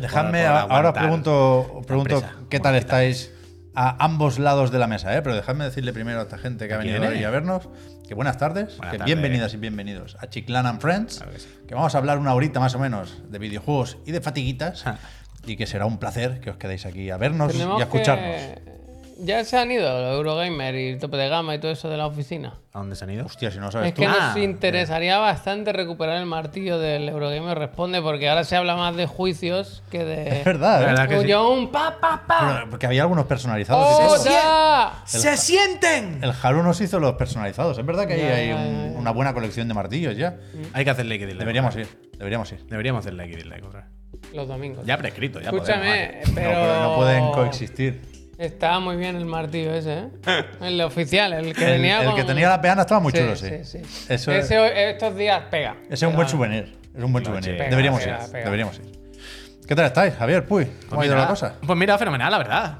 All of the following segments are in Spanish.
Dejadme, ahora pregunto, pregunto empresa, qué tal estáis a ambos lados de la mesa, ¿eh? pero dejadme decirle primero a esta gente que ha venido viene. hoy a vernos que buenas tardes, Buenas que bienvenidas y bienvenidos a Chiclan and Friends, Claro que sí. que vamos a hablar una horita más o menos de videojuegos y de fatiguitas y que será un placer que os quedéis aquí a vernos Tenemos y a escucharnos. que- Ya se han ido los Eurogamer y el tope de gama y todo eso de la oficina. ¿A dónde se han ido? Hostia, si no lo sabes Es tú. que Ah, nos interesaría bastante recuperar el martillo del Eurogamer Responde porque ahora se habla más de juicios que de. Es verdad, ¿eh? verdad que sí. Pa pa pa. Pero- porque había algunos personalizados. ¡Oda! ¡Se sienten! El Haru nos hizo los personalizados. Es verdad que ahí Ya, hay ya, un- una buena colección de martillos ya. Hay que hacerle X dislike. Deberíamos ir, deberíamos ir. Deberíamos hacerle X dislike otra vez. Los domingos. Ya prescrito, ya Escúchame, podemos, pero. No, pero no pueden coexistir. Está muy bien el martillo ese, ¿eh? El oficial, el que El, venía el con- que tenía la peana estaba muy Sí, chulo, sí. sí, sí. Eso Ese, estos días pega. Ese es un buen souvenir. Es un buen souvenir. Pega, deberíamos pega, ir. pega. Deberíamos ir. ¿Qué tal estáis, Javier? Puy, ¿cómo Pues ha ido mira, la cosa? Pues mira, fenomenal, la verdad.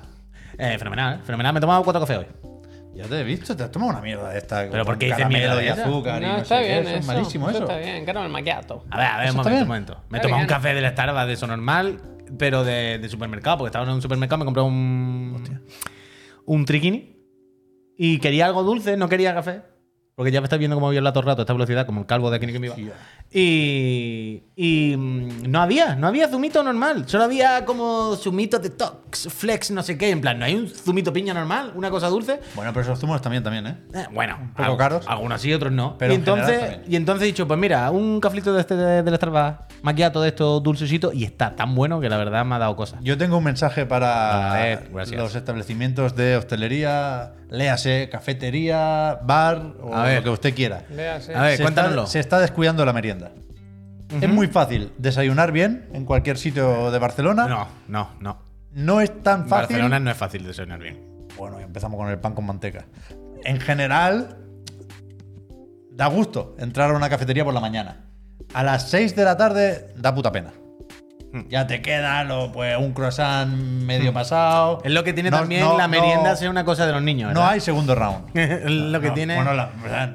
Eh, fenomenal, fenomenal. Me he tomado cuatro cafés hoy. Ya te he visto, te has tomado una mierda de esta. ¿Pero por qué dices mierda y de azúcar y No, no está sé qué, bien, eso eso. es malísimo eso. Está bien, caramel macchiato. A ver, a ver, ¿Eso un momento, un momento. Me he tomado un café del Starbucks de eso normal, pero de, de supermercado, porque estaba en un supermercado, me compré un. Un triquini. Y quería algo dulce, no quería café. Porque ya me estás viendo cómo voy a hablar todo el rato a esta velocidad, como el calvo de aquí que me iba. Y, y mm, no había, no había zumito normal. Solo había como zumito detox, flex, no sé qué. En plan, no hay un zumito piña normal, una cosa dulce. Bueno, pero esos zumos también, también, ¿eh? Eh, bueno, poco al- caros. Algunos sí, otros no. Pero y, en entonces, y entonces he dicho, pues mira, un caflito de este de- del Starbucks maquiato de estos dulcecitos y está tan bueno que la verdad me ha dado cosas. Yo tengo un mensaje para ver, los establecimientos de hostelería, léase, cafetería, bar o A ver. lo que usted quiera. Véase. A ver, se cuéntanoslo. Está, se está descuidando la merienda. Es muy fácil desayunar bien en cualquier sitio de Barcelona. No, no, no. No es tan En fácil. Barcelona no es fácil desayunar bien. Bueno, empezamos con el pan con manteca. En general, da gusto entrar a una cafetería por la mañana. A las 6 de la tarde da puta pena. Hmm. Ya te queda lo, pues, un croissant medio pasado. Es lo que tiene No- también no- la merienda no- ser una cosa de los niños. No ¿verdad? hay segundo round. Es lo que No, tiene. Bueno, la-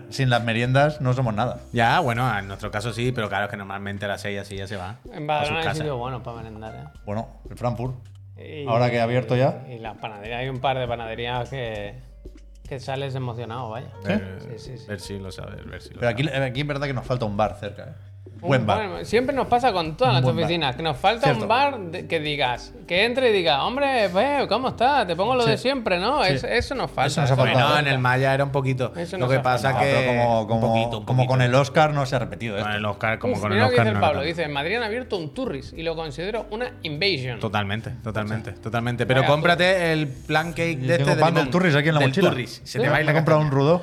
sin las meriendas no somos nada. Ya, bueno, en nuestro caso sí, pero claro es que normalmente a las 6 así ya se va. En Badalona hay casas. sitios buenos para merendar, ¿eh? Bueno, el Frankfurt. Y- Ahora que ha abierto ya. Y las panaderías, hay un par de panaderías que, que sales emocionado, vaya. Ver, Sí, sí, sí. ver si lo sabes, ver si lo Pero aquí, sabes. aquí es verdad que nos falta un bar cerca. ¿eh? Buen bar. Siempre nos pasa con todas las bar. oficinas, que nos falta Cierto. un bar de- que digas, que entre y diga, hombre, pues, ¿cómo estás? Te pongo lo Sí. de siempre, ¿no? Sí. Es- eso nos falta. Eso nos ha eso faltado. Bueno, en el Maya era un poquito. Eso lo nos que pasa No, faltado. que. pero como, como, un poquito, un como con el Oscar no se ha repetido esto. Con el Oscar, como Uf, con el mira lo que Oscar. dice el no Pablo, dice, en Madrid han abierto un Turris y lo considero una invasion. Totalmente, totalmente, totalmente. Pero Vaya, cómprate el plan cake de este de del Turris aquí en la mochila. Turris. Se Sí. te va a ir he comprado un rudo.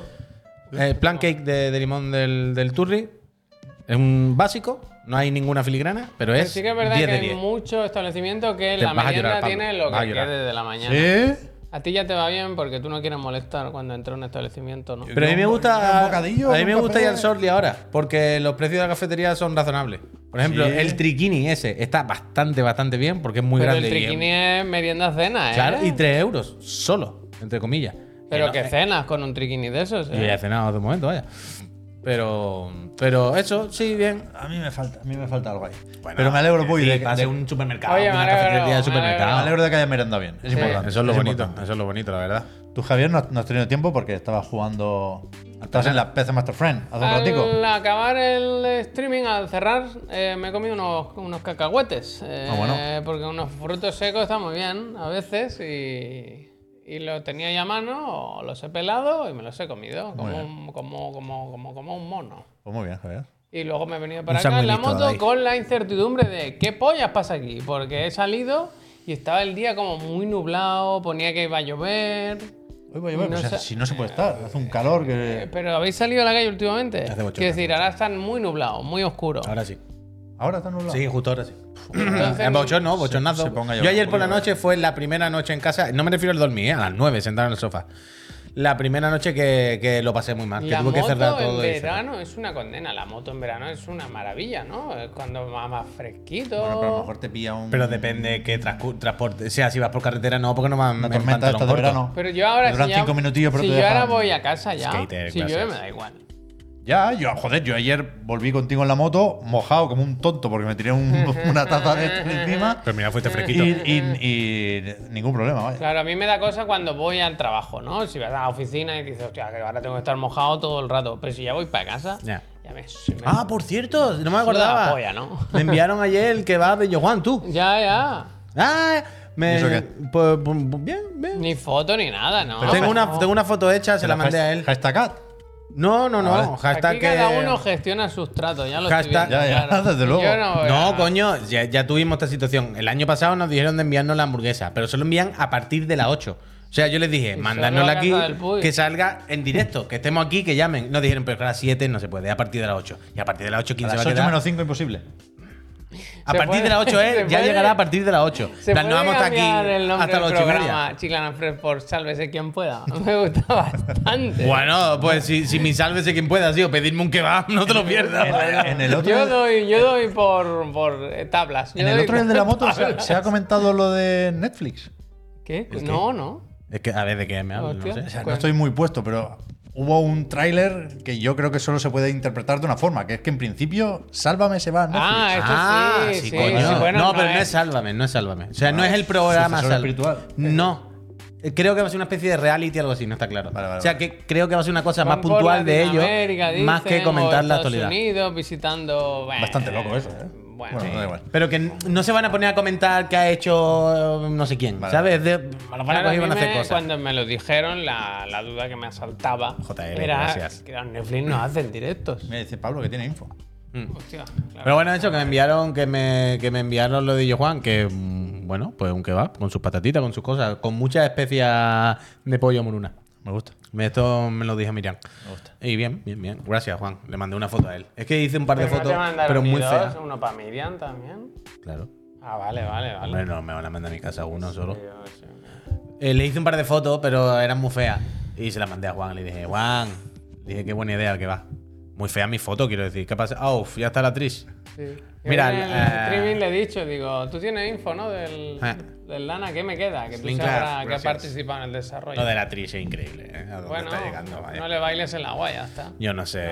El plan cake de, de limón del, del Turri es un básico, no hay ninguna filigrana, pero es sí que es verdad 10 que de hay 10. muchos establecimientos que Te la merienda tiene lo que quede de la mañana. ¿Sí? A ti ya te va bien porque tú no quieres molestar cuando entra a un establecimiento, ¿no? Pero a mí me Un gusta. bocadillo, a mí me gusta ir al Sorli ahora, porque los precios de la cafetería son razonables. Por ejemplo, Sí. el triquini ese está bastante, bastante bien porque es muy Pero grande. el triquini es merienda cena, ¿eh? Claro, y 3 euros solo, entre comillas. Pero Que que no- cenas con un triquini de esos, Yo ya ¿eh? he cenado de momento, vaya. Pero, pero eso, sí, bien. A mí me falta, a mí me falta algo ahí. Bueno, Pero me alegro, Puy, sí, de, de- un supermercado. Oye, me una alegro, cafetería de me supermercado. me alegro de que haya merendado bien. Es Sí, importante. Eso es lo bonito, importante. eso es lo bonito, la verdad. Tú, Javier, no, no has tenido tiempo porque estabas jugando. Estabas en la PC Master Friend hace un ratico. Al acabar el streaming, al cerrar, eh, me he comido unos, unos cacahuetes. eh, Ah, bueno. Porque unos frutos secos están muy bien a veces y, y los tenía ya a mano, o los he pelado y me los he comido como, un, como, como, como, como un mono. Pues muy bien, Javier. Y luego me he venido para Un acá en la moto ahí. con la incertidumbre de qué pollas pasa aquí, porque he salido y estaba el día como muy nublado, ponía que iba a llover. No pues, sé- si no se puede estar, hace un calor Eh, que. Pero habéis salido a la calle últimamente. Hace bochorno, Quiero decir, ahora están muy nublados, muy oscuros. Ahora sí. Ahora está nublado. Sí, justo ahora sí. Entonces, En bochorno, no, bochornazo. se ponga a Yo ayer por la noche fue la primera noche en casa. No me refiero al dormir, ¿eh? a las 9, sentado en el sofá. La primera noche que, que lo pasé muy mal. Que La tuve que cerrar moto en todo. y cerrar. verano es una condena. La moto en verano es una maravilla, ¿no? Es cuando va más fresquito. Bueno, pero a lo mejor te pilla un. Pero depende qué transporte. O sea, si vas por carretera, no, porque no van en tormenta de verano. Pero yo ahora duran si ya- cinco minutillos, pero si te yo ahora voy a casa ya, Skater, si llueve me da igual. Ya, yo, joder, yo ayer volví contigo en la moto mojado como un tonto porque me tiré un- una taza de esto encima Pero mira, fuiste fresquito. y- y ningún problema, vaya. Claro, a mí me da cosa cuando voy al trabajo, ¿no? Si vas a la oficina y dices, hostia, que ahora tengo que estar mojado todo el rato. Pero si ya voy para casa, Ya. ya me. me- Ah, por cierto, no me acordaba. la polla, ¿no? Me enviaron ayer el que va de Johan, tú. Ya, ya. Ah, me. ¿Y eso qué? Pues, pues, bien, bien. Ni foto ni nada, ¿no? tengo, una, No. tengo una foto hecha, se la mandé a él. Hashtag. No, no, no. vale. Hashtag Aquí que. cada uno gestiona sus tratos, ya lo Hashtag- estoy viendo, Ya, ya, claro. desde luego. Yo no, No, a- coño, ya, ya tuvimos esta situación. El año pasado nos dijeron de enviarnos la hamburguesa, pero solo envían a partir de las 8. O sea, yo les dije, mandárnosla a aquí, que salga en directo, que estemos aquí, que llamen. Nos dijeron, pero que a las 7 no se puede, a partir de las 8. Y a partir de las 8, A ¿quién se las va a 8 quedar? menos 5 imposible. A Se partir puede- de las 8 se es, ya puede- llegará a partir de las 8. Se plan, no puede vamos a estar aquí el nombre hasta las del 8 y media. programa Chiclana Fresh por Sálvese quien pueda. Me gusta bastante. Bueno, pues si, si mi sálvese quien pueda, tío, pedirme un kebab, no te lo pierdas. En, en el otro, Yo doy, yo doy por, por eh, tablas. Yo en el otro el de la moto se, ha comentado lo de Netflix. ¿Qué? No, no. Es que a ver de qué me hablo, no sé. O sea, no estoy muy puesto, pero hubo un tráiler que yo creo que solo se puede interpretar de una forma, que es que en principio Sálvame se va a Netflix. Ah, esto Ah, sí, sí, sí, coño. sí, bueno, no, pero no es- es Sálvame, no es Sálvame. O sea, no es el programa Sálvame. espiritual. No. Eh, Creo que va a ser una especie de reality algo así, no está claro. Vale, vale, o sea, vale. que creo que va a ser una cosa Van más puntual de ellos, Latinoamérica, más que dicen, comentar o la actualidad. Unidos visitando. Bastante loco eso, ¿eh? Bueno, Bueno, sí. da igual. Pero que no se van a poner a comentar qué ha hecho eh, no sé quién, Vale, ¿sabes? De, a lo Claro, van a hacer me- cosas. Cuando me lo dijeron, la, la duda que me asaltaba JL, era gracias. que los Netflix no hacen directos. Me dice Pablo que tiene info. Mm. Hostia, claro. Pero bueno, eso que me enviaron, que me, que me enviaron lo de Yo Juan, que mm, bueno, pues un kebab, con sus patatitas, con sus cosas, con muchas especias de pollo moruna. Me gusta. Me- Esto me lo dijo Miriam. Me gusta. Y bien, bien, bien. Gracias, Juan. Le mandé una foto a él. Es que hice un par de no fotos, pero muy feas. Uno para Miriam también. Claro. Ah, vale, vale, vale. Hombre, no me van a mandar a mi casa uno solo. Eh, le hice un par de fotos, pero eran muy feas. Y se las mandé a Juan. Le dije, Juan, le dije, qué buena idea el que va. Muy fea mi foto, quiero decir. ¿Qué pasa? Ah, uf, ya está la actriz. Sí. Mira, en el eh, streaming le he dicho, digo, tú tienes info, ¿no? Del, Eh. del Lana, ¿qué me queda? Que tú sabrás que ha participado en el desarrollo. Lo de la actriz es increíble. ¿eh? A dónde bueno, está llegando, vaya. no le bailes en la guaya, ya está. Yo no sé.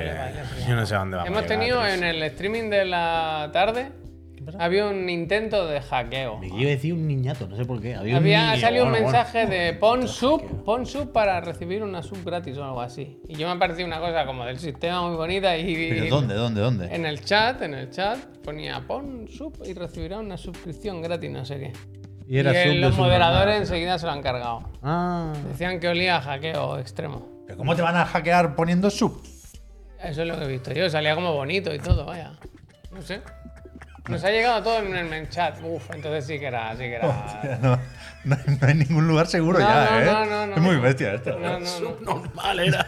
No yo no sé a dónde vamos. Hemos a llegar, tenido en el streaming de la tarde, había un intento de hackeo. Me iba a decir un niñato, no sé por qué. Había, un Había niño, salido un bueno, bueno. mensaje de pon sub, pon sub para recibir una sub gratis o algo así. Y yo me ha parecido una cosa como del sistema muy bonita y ¿Pero dónde, dónde, dónde? en el chat, en el chat ponía pon sub y recibirá una suscripción gratis, no sé qué. Y era sub de los moderadores enseguida se lo han cargado. Ah. Decían que olía a hackeo extremo. ¿Pero ¿Cómo te van a hackear poniendo sub? Eso es lo que he visto yo. Salía como bonito y todo, vaya. No sé. Nos ha llegado todo en el chat. Uf, entonces sí que era, sí que era. No, no hay ningún lugar seguro No, ya, no, ¿eh? no, no, no. es muy bestia esto. No, no, no. Normal era.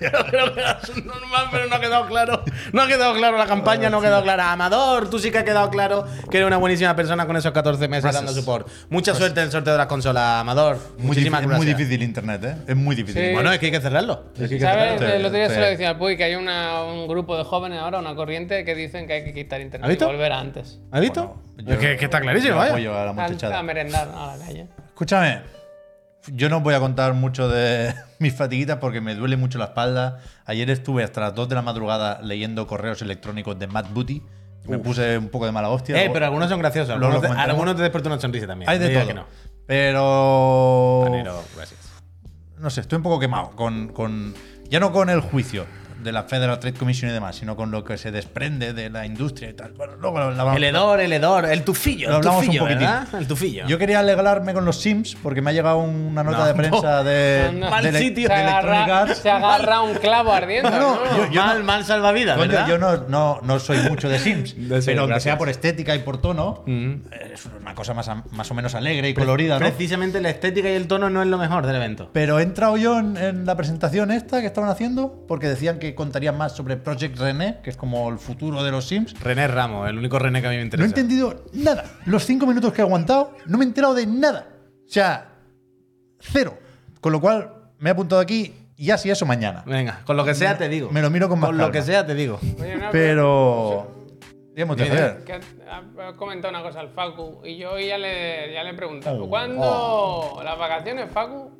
Yo creo que era normal, pero no ha quedado claro. No ha quedado claro la campaña, no ha quedado clara. Amador, tú sí que ha quedado claro que eres una buenísima persona con esos 14 meses Gracias. dando support. Mucha suerte en el sorteo de las consolas, Amador. Muy Muchísimas difícil, es muy gracias. difícil internet, ¿eh? Es muy difícil. Sí. Bueno, es que hay que cerrarlo. Es que hay que ¿Sabes? El otro día Sí. se lo decía al Puy que hay una- un grupo de jóvenes ahora, una corriente, que dicen que hay que quitar internet y volver a antes. ¿Has visto? Bueno, yo- es que, que está clarísimo, Yo vaya. apoyo a la muchachada. a merendar a la calle. Escúchame, yo no os voy a contar mucho de mis fatiguitas porque me duele mucho la espalda. Ayer estuve hasta las 2 de la madrugada leyendo correos electrónicos de Matt Booty. Me puse un poco de mala hostia. Eh, pero algunos son graciosos. Algunos, te, algunos te despertó una sonrisa también. Hay de todo. que no. Pero. Panero, gracias. No sé, estoy un poco quemado con, con. Ya no con el juicio de la Federal Trade Commission y demás, sino con lo que se desprende de la industria y tal. Bueno, luego la vamos- El hedor, el hedor, el tufillo, Lo hablamos un poquitín. ¿verdad? El tufillo. Yo quería alegrarme con los Sims porque me ha llegado una nota No, de prensa de, Anda. de Mal sitio. Se de Electronic agarra, se agarra un clavo ardiendo. No, ¿no? no, yo- yo mal, mal salvavidas, Coño, ¿verdad? yo no, no, no soy mucho de Sims, De pero aunque sea por estética y por tono, Mm. es una cosa más, más o menos alegre y colorida, ¿no? Precisamente la estética y el tono no es lo mejor del evento. Pero he entrado yo en, en la presentación esta que estaban haciendo porque decían que contarían más sobre Project René, que es como el futuro de los Sims. René Ramos, el único René que a mí me No he interesa. entendido nada. Los cinco minutos que he aguantado, no me he enterado de nada. O sea, cero. Con lo cual, me he apuntado aquí y así eso mañana. Venga, con lo que sea te digo. Me lo miro con más Con lo que sea te digo. Oye, no, Pero. Digamos. Que ha ha comentado una cosa al Facu y yo ya le, ya le he preguntado. Oh, ¿Cuándo las vacaciones, Facu?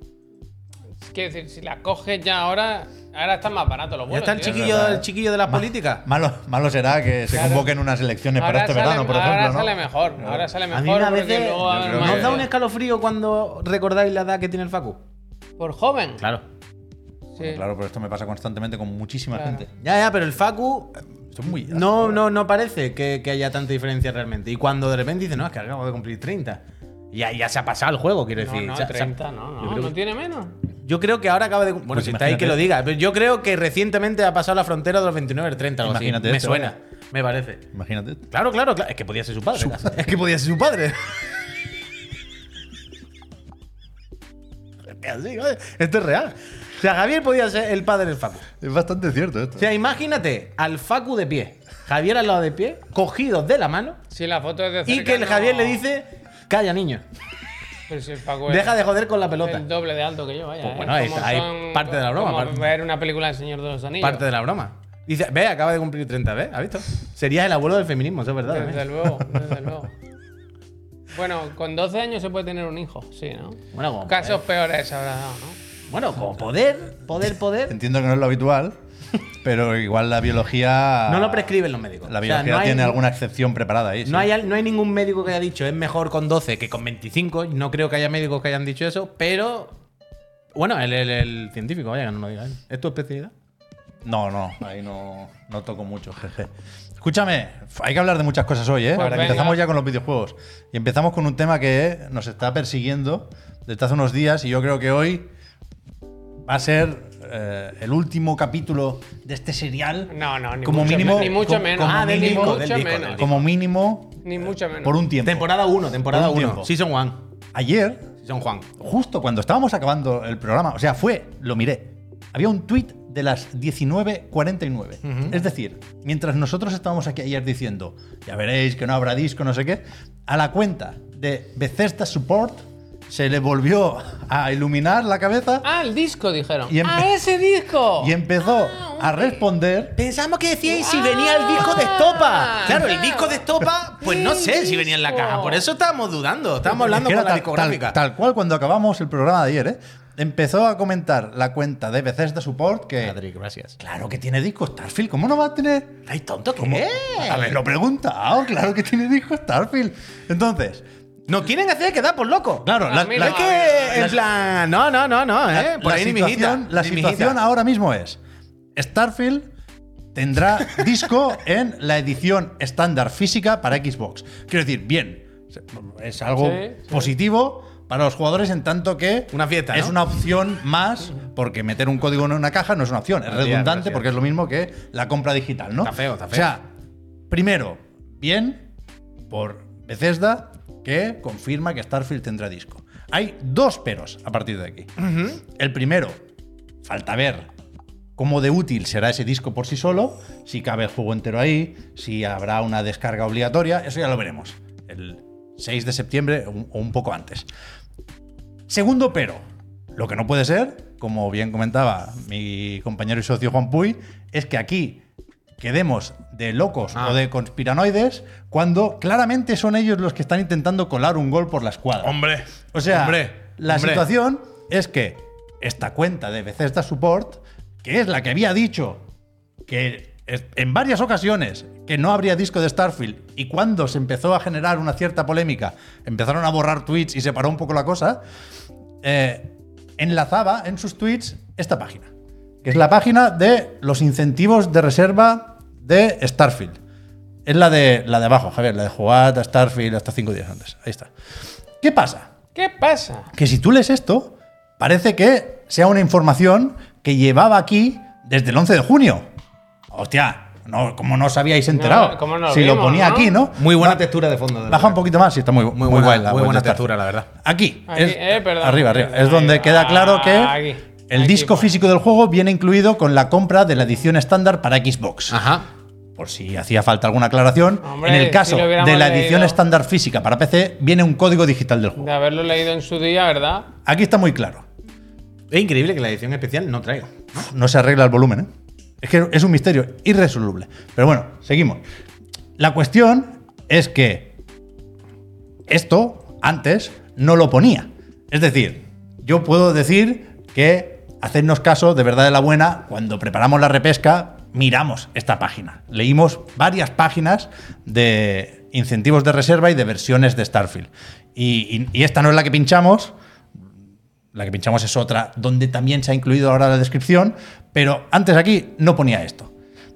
Quiero decir, si la coges ya ahora, ahora están más baratos los Ya vuelos. está el tío. chiquillo, el chiquillo de la política. Malo, malo será que se Claro. convoquen unas elecciones para Ahora este sale, verano, por ahora ejemplo. ¿no? sale mejor. Ahora sale A mejor mí me a porque veces luego va a haber creo más ¿Nos da un escalofrío cuando recordáis la edad que tiene el Facu? Por joven. Claro. Sí. Claro, pero esto me pasa constantemente con muchísima Claro. gente. Ya, ya, pero el Facu muy. no, no, no parece que, que haya tanta diferencia realmente. Y cuando de repente dice, no, es que acabo de cumplir 30. Ya, ya se ha pasado el juego, quiero No, decir. no, ha- 30, no, yo no, creo no que- tiene menos. Yo creo que ahora acaba de. Bueno, Pues si está ahí que lo diga. Pero yo creo que recientemente ha pasado la frontera de los 29 al 30. Algo así. Imagínate Me suena, me parece. Imagínate. Claro, claro, claro. Es que podía ser su padre. Es que podía ser su padre. Así, Esto es real. O sea, Javier podía ser el padre del Facu. Es bastante cierto esto. O sea, imagínate al Facu de pie, Javier al lado de pie, cogidos de la mano, Si la foto es de y cerca, que el no- Javier le dice: Calla, niño. Pero si el Paco es Deja de joder con la pelota. el doble de alto que yo, vaya. Pues ¿eh? bueno, ahí Como está, ahí son- parte de la broma, como parte- ver una película del Señor de los Anillos. Parte de la broma. Dice: Ve, acaba de cumplir 30, ¿ves? ¿Has visto? Serías el abuelo del feminismo, eso es verdad. Desde ¿eh? luego, desde luego. Bueno, con 12 años se puede tener un hijo, sí, ¿no? Bueno, como Casos poder. peores habrá dado, ¿no? Bueno, como poder, poder, poder. Entiendo que no es lo habitual, pero igual la biología. No lo prescriben los médicos. La O sea, biología hay- tiene alguna excepción preparada ahí. sí. No hay, no hay ningún médico que haya dicho es mejor con 12 que con 25. No creo que haya médicos que hayan dicho eso, pero. Bueno, el, el- el científico, vaya que no lo diga él. ¿Es tu especialidad? No, no, ahí no, no toco mucho, jeje. Escúchame, hay que hablar de muchas cosas hoy, ¿eh? Pues Ahora empezamos ya con los videojuegos. Y empezamos con un tema que nos está persiguiendo desde hace unos días y yo creo que hoy va a ser eh, el último capítulo de este serial. No, no, ni Como mucho, mínimo- ni mucho como- menos. como Ah, del mínimo- disco, del mucho disco, menos. del Como mínimo Ni mucho menos. por un tiempo. Temporada 1, temporada Por un 1. tiempo. Season 1. Ayer, Season Juan. justo cuando estábamos acabando el programa, o sea, fue, lo miré, había un tweet de las 19.49. Es decir, mientras nosotros estábamos aquí ayer diciendo, ya veréis que no habrá disco, no sé qué, a la cuenta de Bethesda Support se le volvió a iluminar la cabeza Ah, el disco, dijeron. Y empe- ¡Ah, ese disco! y empezó Ah, a responder. Pensamos que decíais si Ah. venía el disco de Estopa. Claro, el disco de Estopa, pues no sé si venía en la caja. Por eso estábamos dudando. Estábamos hablando Es que con la tal, discográfica. tal- tal cual cuando acabamos el programa de ayer, ¿eh? empezó a comentar la cuenta de Bethesda Support que. Patrick, gracias. Claro que tiene disco Starfield, ¿cómo no va a tener? ¿Ay, tonto ¿Cómo? qué? Haberlo preguntado, claro que tiene disco Starfield. Entonces, Nos quieren hacer quedar por loco. claro, la, la- Es que, la- en plan, no, no, no, no, ¿eh? la- Por la ahí ni mijita. situación, la ni situación mijita. ahora mismo es: Starfield tendrá disco en la edición estándar física para Xbox. Quiero decir, bien, es algo Sí, sí. positivo para los jugadores en tanto que Una fiesta, es ¿no? una opción más, porque meter un código en una caja no es una opción, es Gracias, redundante gracias. porque es lo mismo que la compra digital, ¿no? Está feo, está feo. O sea, primero, bien por Bethesda que confirma que Starfield tendrá disco. Hay dos peros a partir de aquí. El primero, falta ver cómo de útil será ese disco por sí solo, si cabe el juego entero ahí, si habrá una descarga obligatoria, eso ya lo veremos. El 6 de septiembre o un- o un poco antes. Segundo pero, lo que no puede ser, como bien comentaba mi compañero y socio Juan Puy, es que aquí quedemos de locos Ah. o de conspiranoides cuando claramente son ellos los que están intentando colar un gol por la escuadra. Hombre. O sea, hombre, la hombre. situación es que esta cuenta de Bethesda Support, que es la que había dicho que en varias ocasiones que no habría disco de Starfield y cuando se empezó a generar una cierta polémica, empezaron a borrar tweets y se paró un poco la cosa, eh, enlazaba en sus tweets esta página, que es la página de los incentivos de reserva de Starfield. Es la de, la de abajo, Javier, la de jugar a Starfield hasta cinco días antes. Ahí está. ¿Qué pasa? ¿Qué pasa? que si tú lees esto, parece que sea una información que llevaba aquí desde el 11 de junio. Hostia, no, como no os habíais enterado. No, ¿cómo no lo si lo ponía no? aquí, ¿no? Muy buena textura de fondo. de Baja un poquito más, sí, está muy, muy, Muy buena, guay la muy buena textura, la verdad. Aquí, Aquí, es- eh, perdón. arriba, arriba. Ahí Es donde queda claro que Aquí. El disco físico del juego viene incluido con la compra de la edición estándar para Xbox. Ajá. Por si hacía falta alguna aclaración. Hombre, en el caso de la edición leído. estándar física para PC, viene un código digital del juego. De haberlo leído en su día, ¿verdad? Aquí está muy claro. Es increíble que la edición especial no traiga. no se arregla el volumen. ¿eh? Es que es un misterio irresoluble. Pero bueno, seguimos. La cuestión es que esto antes no lo ponía. Es decir, yo puedo decir que hacernos caso de verdad de la buena, cuando preparamos la repesca, miramos esta página. Leímos varias páginas de incentivos de reserva y de versiones de Starfield. Y, esta no es la que pinchamos, la que pinchamos es otra, donde también se ha incluido ahora la descripción, pero antes aquí no ponía esto.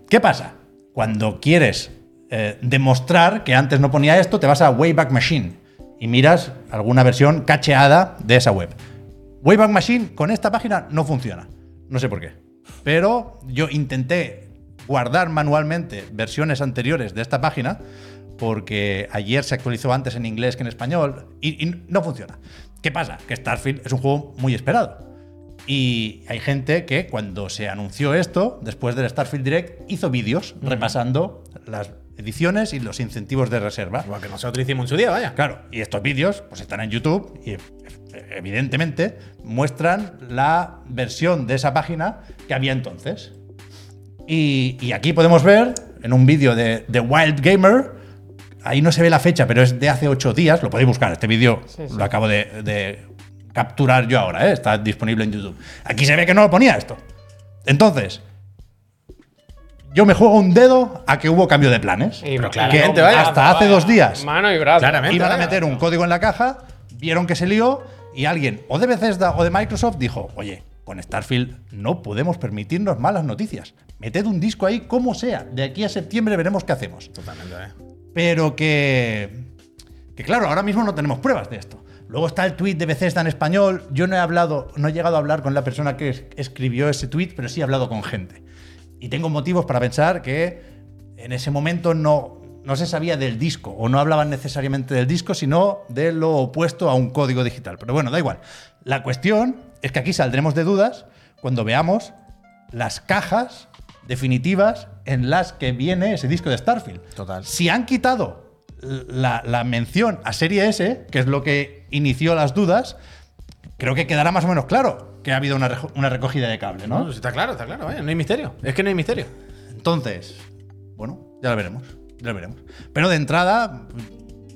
¿Qué pasa? Cuando quieres eh, demostrar que antes no ponía esto, te vas a Wayback Machine y miras alguna versión cacheada de esa web. Wayback Machine con esta página no funciona. No sé por qué. Pero yo intenté guardar manualmente versiones anteriores de esta página porque ayer se actualizó antes en inglés que en español y, y no funciona. ¿Qué pasa? Que Starfield es un juego muy esperado. Y hay gente que cuando se anunció esto, después del Starfield Direct, hizo vídeos repasando las ediciones y los incentivos de reserva. Igual que nosotros hicimos en su día, vaya. Claro, y estos vídeos pues están en YouTube y evidentemente muestran la versión de esa página que había entonces. Y, y aquí podemos ver en un vídeo de, de Wild Gamer, ahí no se ve la fecha, pero es de hace ocho días, lo podéis buscar, este vídeo Sí, sí. lo acabo de, de capturar yo ahora, ¿eh? está disponible en YouTube. Aquí se ve que no lo ponía esto. Entonces, yo me juego un dedo a que hubo cambio de planes. Y- Pero brazo, Hasta hace dos días. Mano y brazo. Claramente. Iban a meter un código en la caja, vieron que se lió y alguien o de Bethesda o de Microsoft dijo, oye, con Starfield no podemos permitirnos malas noticias. Meted un disco ahí como sea. De aquí a septiembre veremos qué hacemos. Totalmente, eh. Pero que... Que claro, ahora mismo no tenemos pruebas de esto. Luego está el tweet de Bethesda en español. Yo no he hablado, no he llegado a hablar con la persona que es- escribió ese tweet, pero sí he hablado con gente. Y tengo motivos para pensar que en ese momento no, no se sabía del disco, o no hablaban necesariamente del disco, sino de lo opuesto a un código digital. Pero bueno, da igual. La cuestión es que aquí saldremos de dudas cuando veamos las cajas definitivas en las que viene ese disco de Starfield. Total. Si han quitado la, la mención a Serie S, que es lo que inició las dudas, creo que quedará más o menos claro que ha habido una, recogida de cable, ¿no? No, está claro, está claro, vaya. No hay misterio. Es que no hay misterio. Entonces, bueno, ya lo veremos. Ya lo veremos. Pero de entrada,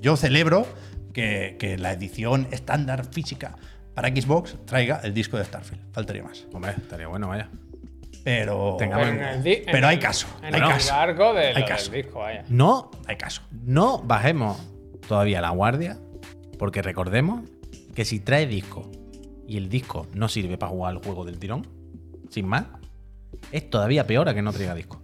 yo celebro que, que la edición estándar física para Xbox traiga el disco de Starfield. Faltaría más. Hombre, estaría bueno, vaya. Pero. Pero en el di- Pero en hay caso, En hay el caso. barco de Hay lo del caso. disco, vaya. No, Hay caso. no bajemos todavía la guardia, porque recordemos que si trae disco y el disco no sirve para jugar al juego del tirón, sin más, es todavía peor a que no traiga disco.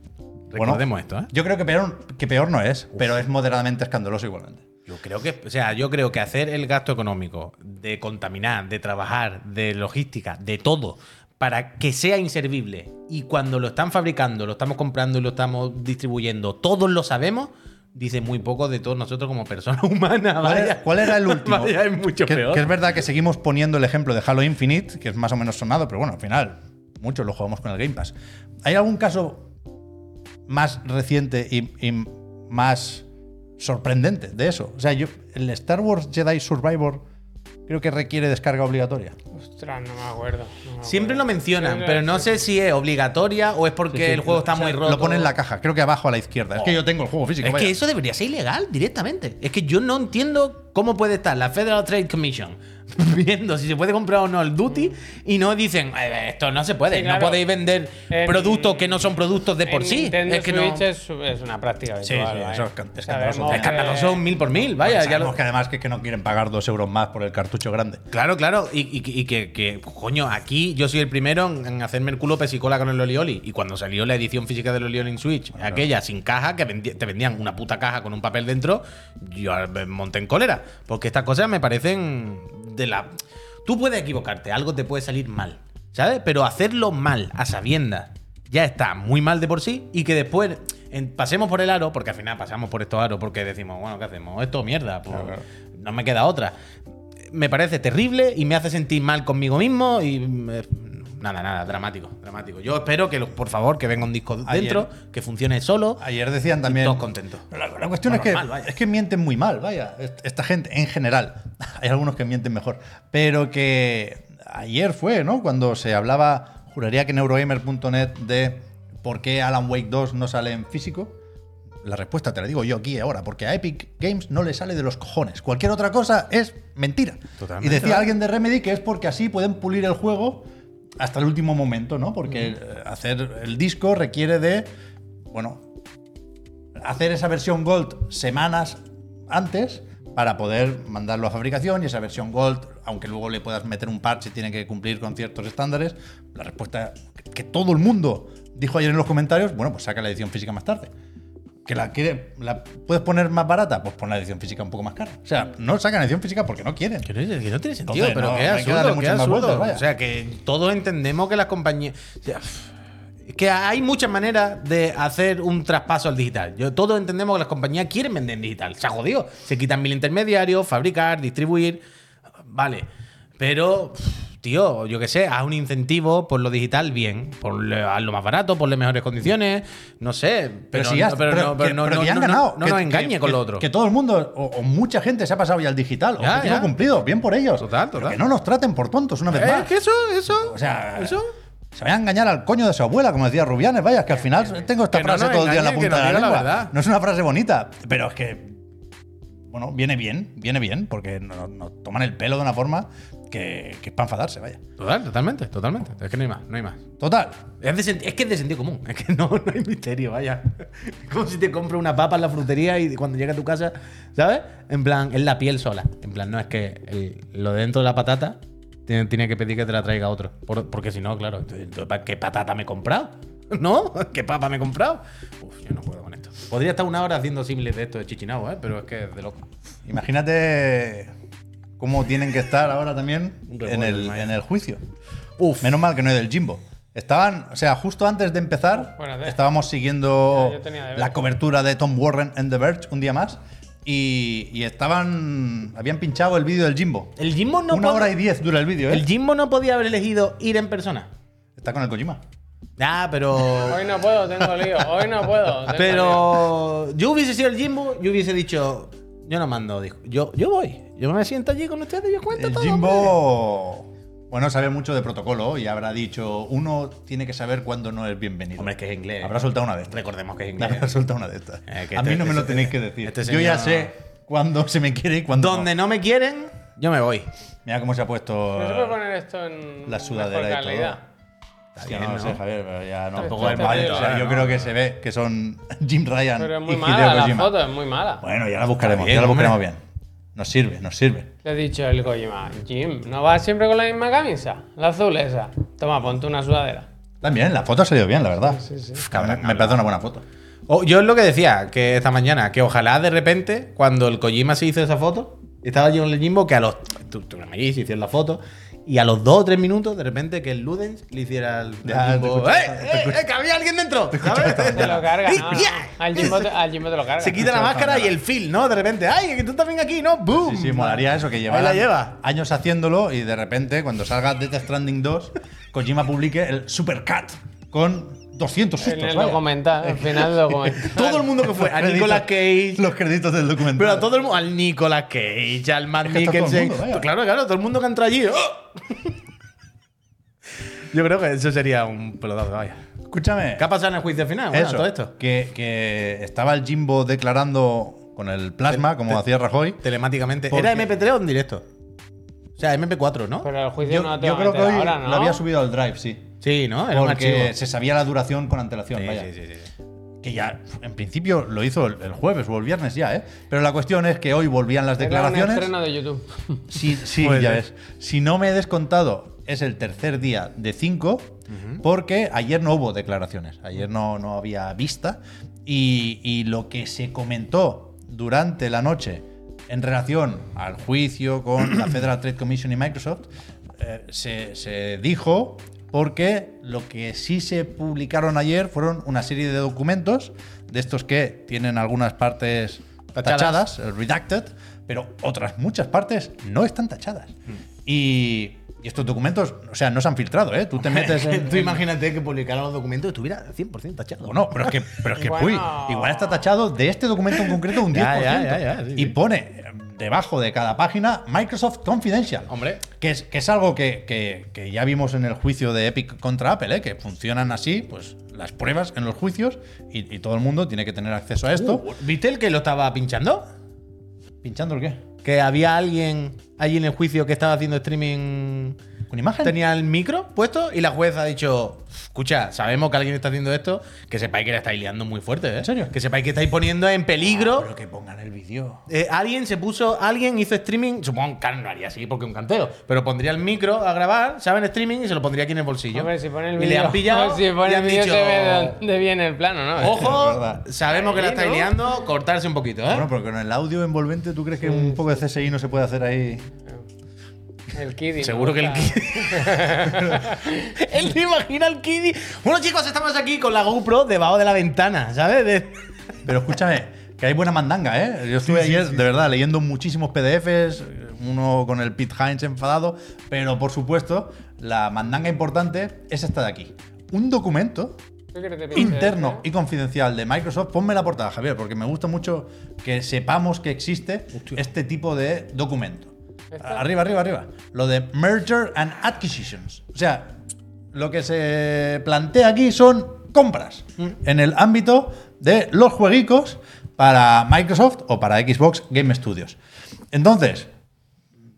Bueno, Recordemos esto, ¿eh? Yo creo que peor, que peor no es, pero es moderadamente escandaloso igualmente. Yo creo que, o sea, yo creo que hacer el gasto económico de contaminar, de trabajar, de logística, de todo, para que sea inservible y cuando lo están fabricando, lo estamos comprando y lo estamos distribuyendo, todos lo sabemos, dice muy poco de todos nosotros como personas humanas. ¿Cuál era, cuál era el último? Vaya, es mucho que, peor. que es verdad que seguimos poniendo el ejemplo de Halo Infinite, que es más o menos sonado, pero bueno, al final muchos lo jugamos con el Game Pass. ¿Hay algún caso más reciente y, y más sorprendente de eso? O sea, yo, el Star Wars Jedi Survivor creo que requiere descarga obligatoria. Ostras, no me acuerdo. no me Siempre lo mencionan, Siempre- pero no sé si es obligatoria o es porque Sí, sí, el juego está o sea, muy roto. Lo pone en la caja, creo que abajo a la izquierda. Es que yo tengo el juego físico. Es vaya. que eso debería ser ilegal directamente. Es que yo no entiendo cómo puede estar la Federal Trade Commission viendo si se puede comprar o no el duty y no dicen "Eh, esto no se puede, Sí, no podéis vender En- productos que no son productos de por sí. Nintendo Es que no. Es, es una práctica Sí, habitual. sí, vaya. eso es Sabemos escandaloso. mil por mil, vaya. ya Sabemos lo- que además que, que no quieren pagar dos euros más por el cartucho grande. Claro, claro. Y, y- y que, que, coño, aquí yo soy el primero en, en hacerme el culo pesicola con el Olioli. Y cuando salió la edición física del Olioli en Switch, aquella sin caja, que vendi- te vendían una puta caja con un papel dentro, yo me monté en cólera. Porque estas cosas me parecen de la. Tú puedes equivocarte, algo te puede salir mal, ¿sabes? Pero hacerlo mal, a sabiendas, ya está muy mal de por sí. Y que después en- pasemos por el aro, porque al final pasamos por estos aros, porque decimos, bueno, ¿qué hacemos? Esto mierda, pues Claro, no me queda otra me parece terrible y me hace sentir mal conmigo mismo y nada, nada, dramático, dramático. Yo espero que, por favor, que venga un disco Ayer- dentro, que funcione solo. Ayer decían también. todos contentos. La, la cuestión es que, normal, es que mienten muy mal, vaya. Est- Esta gente, en general. Hay algunos que mienten mejor. Pero que ayer fue, ¿no? Cuando se hablaba, juraría que en Eurogamer.net de por qué Alan Wake 2 no sale en físico. La respuesta te la digo yo aquí ahora, porque a Epic Games no le sale de los cojones. Cualquier otra cosa es mentira. Totalmente, y decía alguien de Remedy que es porque así pueden pulir el juego hasta el último momento, ¿no? Porque eh, hacer el disco requiere de, bueno, hacer esa versión Gold semanas antes para poder mandarlo a fabricación y esa versión Gold, aunque luego le puedas meter un parche, tiene que cumplir con ciertos estándares. La respuesta que todo el mundo dijo ayer en los comentarios, bueno, pues saca la edición física más tarde. Que la, quiere, la puedes poner más barata, pues pon la edición física un poco más cara. O sea, no sacan edición física porque no quieren. Que no, que no tiene sentido, Entonces, pero no, qué absurdo, qué absurdo. vueltas, vaya. O sea, que todos entendemos que las compañías. o sea, que hay muchas maneras de hacer un traspaso al digital. Yo, todos entendemos que las compañías quieren vender en digital. Se ha jodido. Se quitan mil intermediarios, fabricar, distribuir. Vale. Pero, tío, yo qué sé, haz un incentivo por lo digital bien. Ponle, hazlo más barato, ponle mejores condiciones. No sé. Pero, sí, ya no, pero, no, pero que- no, no, que ya han no, ganado. no que- nos que- engañe con lo otro. Que todo el mundo, o, o mucha gente se ha pasado ya al digital. Ya, objetivo ya. cumplido, bien por ellos. Total, total. que no nos traten por tontos una vez Eh, más. que eso, eso. O sea, eso. se vayan a engañar al coño de su abuela, como decía Rubianes. Vaya, es que al final tengo esta que no frase todo el día en la punta de la lengua. no es una frase bonita, pero es que. Bueno, viene bien, viene bien, porque nos, nos toman el pelo de una forma que, que es para enfadarse, vaya. Total, totalmente, totalmente. Es que no hay más, no hay más. Total. Es, de senti- es que es de sentido común. Es que no, no hay misterio, vaya. Es como si te compras una papa en la frutería y cuando llega a tu casa, ¿sabes? En plan, es la piel sola. En plan, no es que el- lo de dentro de la patata tiene, tiene que pedir que te la traiga otro. Por- porque si no, claro, ¿qué patata me he comprado? ¿No? ¿Qué papa me he comprado? Uf, yo no puedo con esto. Podría estar una hora haciendo símiles de esto de chichinabo, ¿eh? Pero es que es de loco. Imagínate cómo tienen que estar ahora también en el, en el juicio. Uf. Menos mal que no es del Jimbo. Estaban, o sea, justo antes de empezar, idea. estábamos siguiendo la cobertura de Tom Warren en The Verge un día más. Y, y estaban. Habían pinchado el vídeo del Jimbo. El Jimbo no Una hora y diez dura el vídeo, ¿eh? El Jimbo no podía haber elegido ir en persona. Está con el Kojima. Ah, pero. Hoy no puedo, tengo lío. Hoy no puedo. tengo lío. Pero yo hubiese sido el Jimbo, yo hubiese dicho, yo no mando, dijo, yo, yo voy, yo me siento allí con ustedes y yo cuento El todo. Jimbo. Bueno, sabe mucho de protocolo y habrá dicho: uno tiene que saber cuándo no es bienvenido. Hombre, es que es inglés. Habrá soltado una de estas. Recordemos que es inglés. Habrá soltado una de estas. Eh, que A este- mí no me lo este- tenéis que decir. este Yo ya sé cuándo se me quiere y cuándo Donde no. no me quieren, yo me voy. Mira cómo se ha puesto No se puede poner esto en la sudadera mejor y todo. Sí, bien, no ¿no? sé, Javier, pero ya no. Tampoco es terrible, o sea, yo ¿no? creo que se ve que son Jim Ryan Pero es y muy Hideo mala la foto, es muy mala. Bueno, ya la buscaremos, bien, ya la hombre. buscaremos bien. Nos sirve, nos sirve. Le he dicho el Kojima, Jim, ¿no vas siempre con la misma camisa? La azul esa. Toma, ponte una sudadera. También, la foto ha salido bien, la verdad. Sí, sí. Uf, cabrón, me parece una buena foto. O- yo es lo que decía, que esta mañana, que ojalá de repente, cuando el Kojima se hizo esa foto, estaba el Jimbo, que a los. Tú, tú me hicieron la foto, y a los dos o tres minutos, de repente, que el Ludens le hiciera al Ya, te Jimbo. escucho, ¡Eh, te eh, eh, que había alguien dentro! ¿sabes? Te lo carga, no, no. Al Jimbo te, al Jimbo te lo carga. Se quita la máscara y el feel, ¿no? De repente, ¡ay, que tú también aquí, ¿no? ¡Boom! Sí, sí, molaría eso, que Ahí lleva la lleva. años haciéndolo y de repente, cuando salga Death Stranding 2, Kojima publique el Supercut con 200 En sustos. el vaya. documental, al final del documental. Todo el mundo que fue, a Nicolas Cage. Los créditos del documental. Pero a todo el mundo, al Nicolas Cage, al Matt Es que el Mikkelsen. claro, claro, todo el mundo que entra allí. ¡oh! Yo creo que eso sería un pelotazo, vaya. Escúchame. ¿Qué ha pasado en el juicio final? Bueno, Eso, todo esto. Que, que estaba el Jimbo declarando con el plasma, como hacía Rajoy. Telemáticamente. ¿Era MP3 o en directo? O sea, MP4, ¿no? Pero el juicio Yo, no te yo creo que hoy ahora, ¿no? lo había subido al Drive, sí. Sí, ¿no? Era Porque se sabía la duración con antelación, Sí, vaya. sí, sí, sí. Que ya, en principio, lo hizo el, el jueves o el viernes ya, ¿eh? Pero la cuestión es que hoy volvían las Era un declaraciones. estreno de YouTube. Sí, sí, ya ves. Si no me he descontado, es el tercer día de cinco, porque ayer no hubo declaraciones, ayer no, no había vista. Y, y lo que se comentó durante la noche en relación al juicio con la Federal Trade Commission y Microsoft, eh, se, se dijo porque lo que sí se publicaron ayer fueron una serie de documentos de estos que tienen algunas partes Tachadas. tachadas, redacted, pero otras muchas partes no están tachadas. Y, y estos documentos, o sea, no se han filtrado, ¿eh? Tú te metes en. Tú imagínate que publicaran los documentos y estuviera 100% tachado. No, pero es que, pero es que Bueno. uy, igual está tachado de este documento en concreto un 10%. Ya, ya, ya, ya, sí, y pone debajo de cada página Microsoft Confidential. Hombre. Que es, que es algo que, que- que ya vimos en el juicio de Epic contra Apple, ¿eh? que funcionan así, pues las pruebas en los juicios y, y todo el mundo tiene que tener acceso a esto. Uh, ¿Viste el que lo estaba pinchando? ¿Pinchando el qué? Que había alguien allí en el juicio que estaba haciendo streaming con imagen. Tenía el micro puesto y la jueza ha dicho: Escucha, sabemos que alguien está haciendo esto, que sepáis que la estáis liando muy fuerte, ¿eh? ¿En serio? Que sepáis que estáis poniendo en peligro. Pero que pongan el vídeo. Eh, alguien se puso, alguien hizo streaming, supongo que no haría así porque un canteo, pero pondría el micro a grabar, ¿saben? Streaming y se lo pondría aquí en el bolsillo. Hombre, si pone el y vídeo. le han pillado. Si pone y el han vídeo dicho, se ve de, de bien el plano, ¿no? Ojo, sabemos que la estáis ¿no? liando, cortarse un poquito, ¿eh? Bueno, pero con el audio envolvente, ¿tú crees que un poco de CSI no se puede hacer ahí? El Kiddy. Seguro que el Kiddy. Él se imagina al Kiddy. Bueno, chicos, estamos aquí con la GoPro debajo de la ventana, ¿sabes? De- Pero escúchame, que hay buena mandanga, ¿eh? Yo estuve ayer, de verdad, leyendo muchísimos PDFs, uno con el Pete Hines enfadado, pero por supuesto, la mandanga importante es esta de aquí. Un documento ¿Tú quieres que te interno esto? y confidencial de Microsoft. Ponme la portada, Javier, porque me gusta mucho que sepamos que existe este tipo de documento. Arriba, arriba, arriba. Lo de Merger and Acquisitions. O sea, lo que se plantea aquí son compras en el ámbito de los jueguicos para Microsoft o para Xbox Game Studios. Entonces,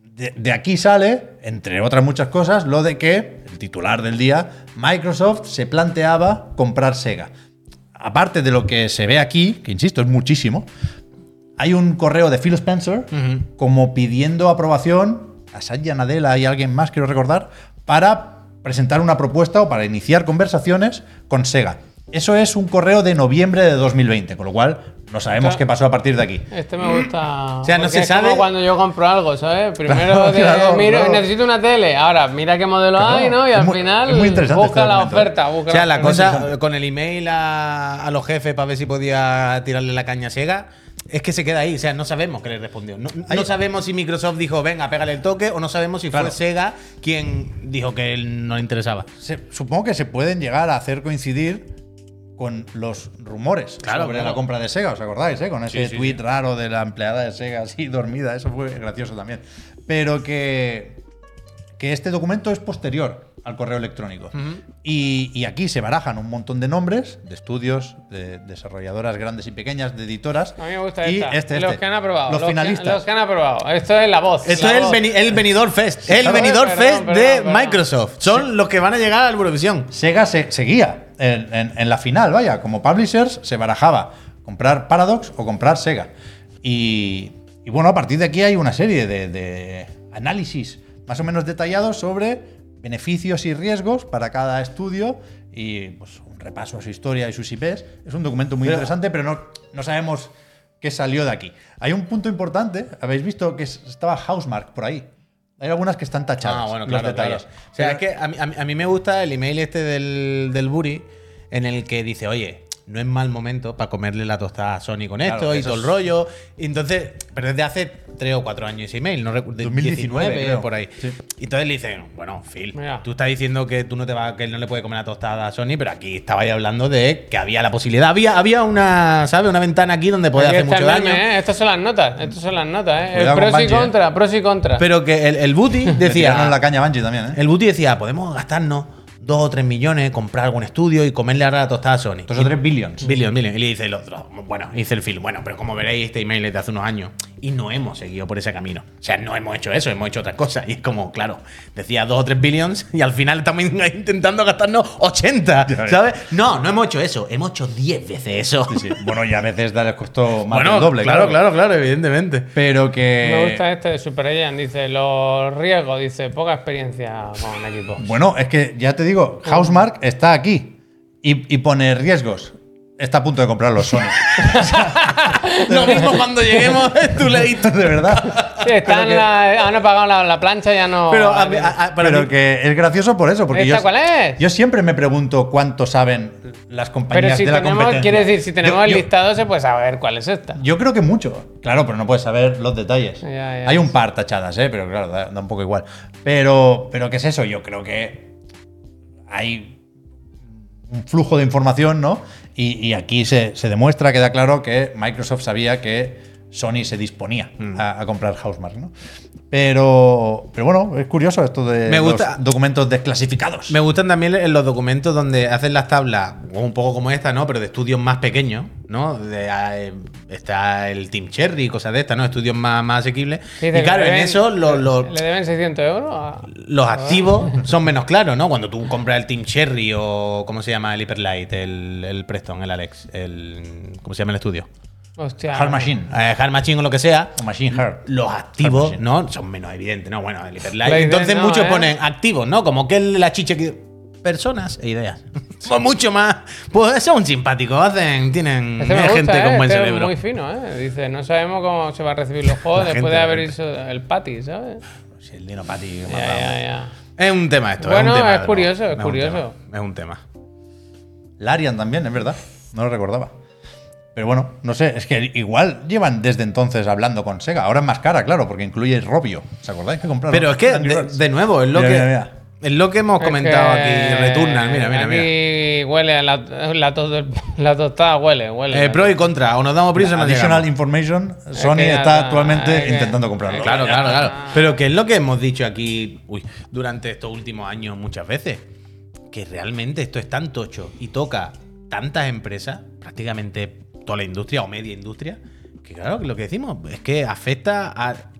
de, de aquí sale, entre otras muchas cosas, lo de que, el titular del día, Microsoft se planteaba comprar Sega. Aparte de lo que se ve aquí, que insisto, es muchísimo, hay un correo de Phil Spencer como pidiendo aprobación a Satya Nadella y a alguien más, quiero recordar, para presentar una propuesta o para iniciar conversaciones con Sega. Eso es un correo de noviembre de 2020, con lo cual no sabemos qué pasó a partir de aquí. Este me gusta. O sea, no se es sabe- como cuando yo compro algo, ¿sabes? Primero Claro, te- claro, miro, claro. necesito una tele. Ahora, mira qué modelo Claro, hay, ¿no? Y es al muy- final busca este la oferta. Busca O sea, la cosa con el email a, a los jefes para ver si podía tirarle la caña a Sega es que se queda ahí. O sea, no sabemos qué le respondió. No, sabemos si Microsoft dijo, venga, pégale el toque, o no sabemos si Claro. fue Sega quien dijo que él no le interesaba. Se- supongo que se pueden llegar a hacer coincidir con los rumores Claro, sobre claro. la compra de Sega, ¿os acordáis? eh? Con ese Sí, sí, tweet raro de la empleada de Sega así dormida, eso fue gracioso también. Pero que, que este documento es posterior al correo electrónico. y, y aquí se barajan un montón de nombres de estudios, de desarrolladoras grandes y pequeñas, de editoras. A mí me gusta y esta. este, Los este. que han aprobado. Los que- finalistas. los que han aprobado. Esto es la voz. Esto la es el, voz. veni- el venidor fest. el claro. venidor Perdón, fest perdón, de perdón. Microsoft. Son los que van a llegar al Eurovisión. Sega se, seguía en, en- en la final, vaya, como publishers se barajaba comprar Paradox o comprar Sega. Y, y bueno, a partir de aquí hay una serie de, de análisis más o menos detallados sobre beneficios y riesgos para cada estudio y pues un repaso a su historia y sus IPs. Es un documento muy interesante, pero no, no sabemos qué salió de aquí. Hay un punto importante, habéis visto que es- estaba Housemark por ahí. Hay algunas que están tachadas. Ah, bueno, los claro, detalles. claro. O sea, Pero- es que a mí, a mí- me gusta el email este del, del Buri en el que dice, oye, no es mal momento para comerle la tostada a Sony con esto Claro, y todo el rollo. Y entonces, pero desde hace tres o cuatro años ese email, no recuerdo, 2019 19, creo. por ahí. Sí. Y entonces le dice, bueno, Phil, Mira. tú estás diciendo que tú no te vas, que él no le puede comer la tostada a Sony, pero aquí estaba ahí hablando de que había la posibilidad. Había, había una, ¿sabes? Una ventana aquí donde Aquí hacer mucho daño. ¿eh? Estas son las notas. Estas son las notas, ¿eh? Cuidado El con pros y Bungie, ¿eh? contra, pros y contra. Pero que el, el Booty decía. la caña Bungie también, ¿eh? El Buti decía, podemos gastarnos dos o tres millones, comprar algún estudio y comerle ahora la tostada a Sony. Dos o tres billions. Billion, billion. Y le dice el otro, bueno, dice el film, bueno, pero como veréis, este email es de hace unos años. Y no hemos seguido por ese camino. O sea, no hemos hecho eso, hemos hecho otras cosas. Y es como, claro, decía dos o tres billions y al final estamos intentando gastarnos 80, Ya ves. ¿sabes? No, no hemos hecho eso, hemos hecho 10 veces eso. Sí, bueno, y a veces les costó más bueno, del doble, claro, claro, claro, evidentemente. Pero que. Me gusta este de Super Alien, dice los riesgos, dice poca experiencia con equipo. Bueno, es que ya te digo, Housemark está aquí y, y pone riesgos. Está a punto de comprar los Sony. Lo mismo cuando lleguemos, tú le de verdad. Sí, están la, han apagado la, la plancha, ya no. Pero, a a- a- Pero mí- que es gracioso por eso, porque ¿Esta yo, cuál es? yo siempre me pregunto cuánto saben las compañías Pero si de la tenemos, competencia. quiere decir, si tenemos Yo- el yo- listado, se puede saber cuál es esta. Yo creo que mucho. Claro, pero no puedes saber los detalles. Ya, ya. Hay un par tachadas, ¿eh? pero claro, da, da un poco igual. Pero, pero ¿qué es eso? Yo creo que hay un flujo de información, ¿no? Y, aquí se, se demuestra, queda claro que Microsoft sabía que Sony se disponía a, a comprar Housemark, ¿no? Pero, pero bueno, es curioso esto de Me gusta- los documentos desclasificados. Me gustan también los documentos donde hacen las tablas, un poco como esta, ¿no? Pero de estudios más pequeños, ¿no? De, eh, está el Team Cherry y cosas de estas, ¿no? Estudios más, más asequibles. Y claro, en eso los, los, ¿Le deben 600 euros? a- los activos son menos claros, ¿no? Cuando tú compras el Team Cherry o, ¿cómo se llama? El Hyperlight, el, el Preston, el Alex, el, ¿cómo se llama el estudio? Hostia. Hard Machine. Eh, Hard Machine o lo que sea. O Machine Hard. Los activos. ¿no? Son menos evidentes, ¿no? Bueno, el idea Entonces no, muchos ¿eh? ponen activos, ¿no? Como que la chicha que. Personas e ideas. Son mucho más. Pues son simpáticos, hacen. Tienen Este es gusta, gente ¿eh? con buen Este es cerebro. muy fino, ¿eh? Dice, no sabemos cómo se va a recibir los juegos después gente, de haber hecho el patty, ¿sabes? Sí, el Dino Pati. Ya, ya, ya. Es un tema esto. Bueno, es, un tema, es de curioso, es un curioso. tema, Es un tema. Larian también, es verdad. No lo recordaba. Pero bueno, no sé, es que igual llevan desde entonces hablando con Sega. Ahora es más cara, claro, porque incluye Robio. ¿Os acordáis que compraron? Pero es que, de, nuevo, es lo Mira, que. mira, mira. Es lo que hemos Es comentado que aquí. Returnal, mira, mira, mira. Aquí huele a la, la, to- la tostada, huele, huele. Eh, pro y contra. O nos damos prisa o Additional information, Sony que está está, actualmente es que- intentando comprarlo. Claro, Ya. claro, claro. Pero que es lo que hemos dicho aquí uy, durante estos últimos años muchas veces. Que realmente esto es tan tocho y toca tantas empresas, prácticamente toda la industria o media industria, que claro, que lo que decimos es que afecta a-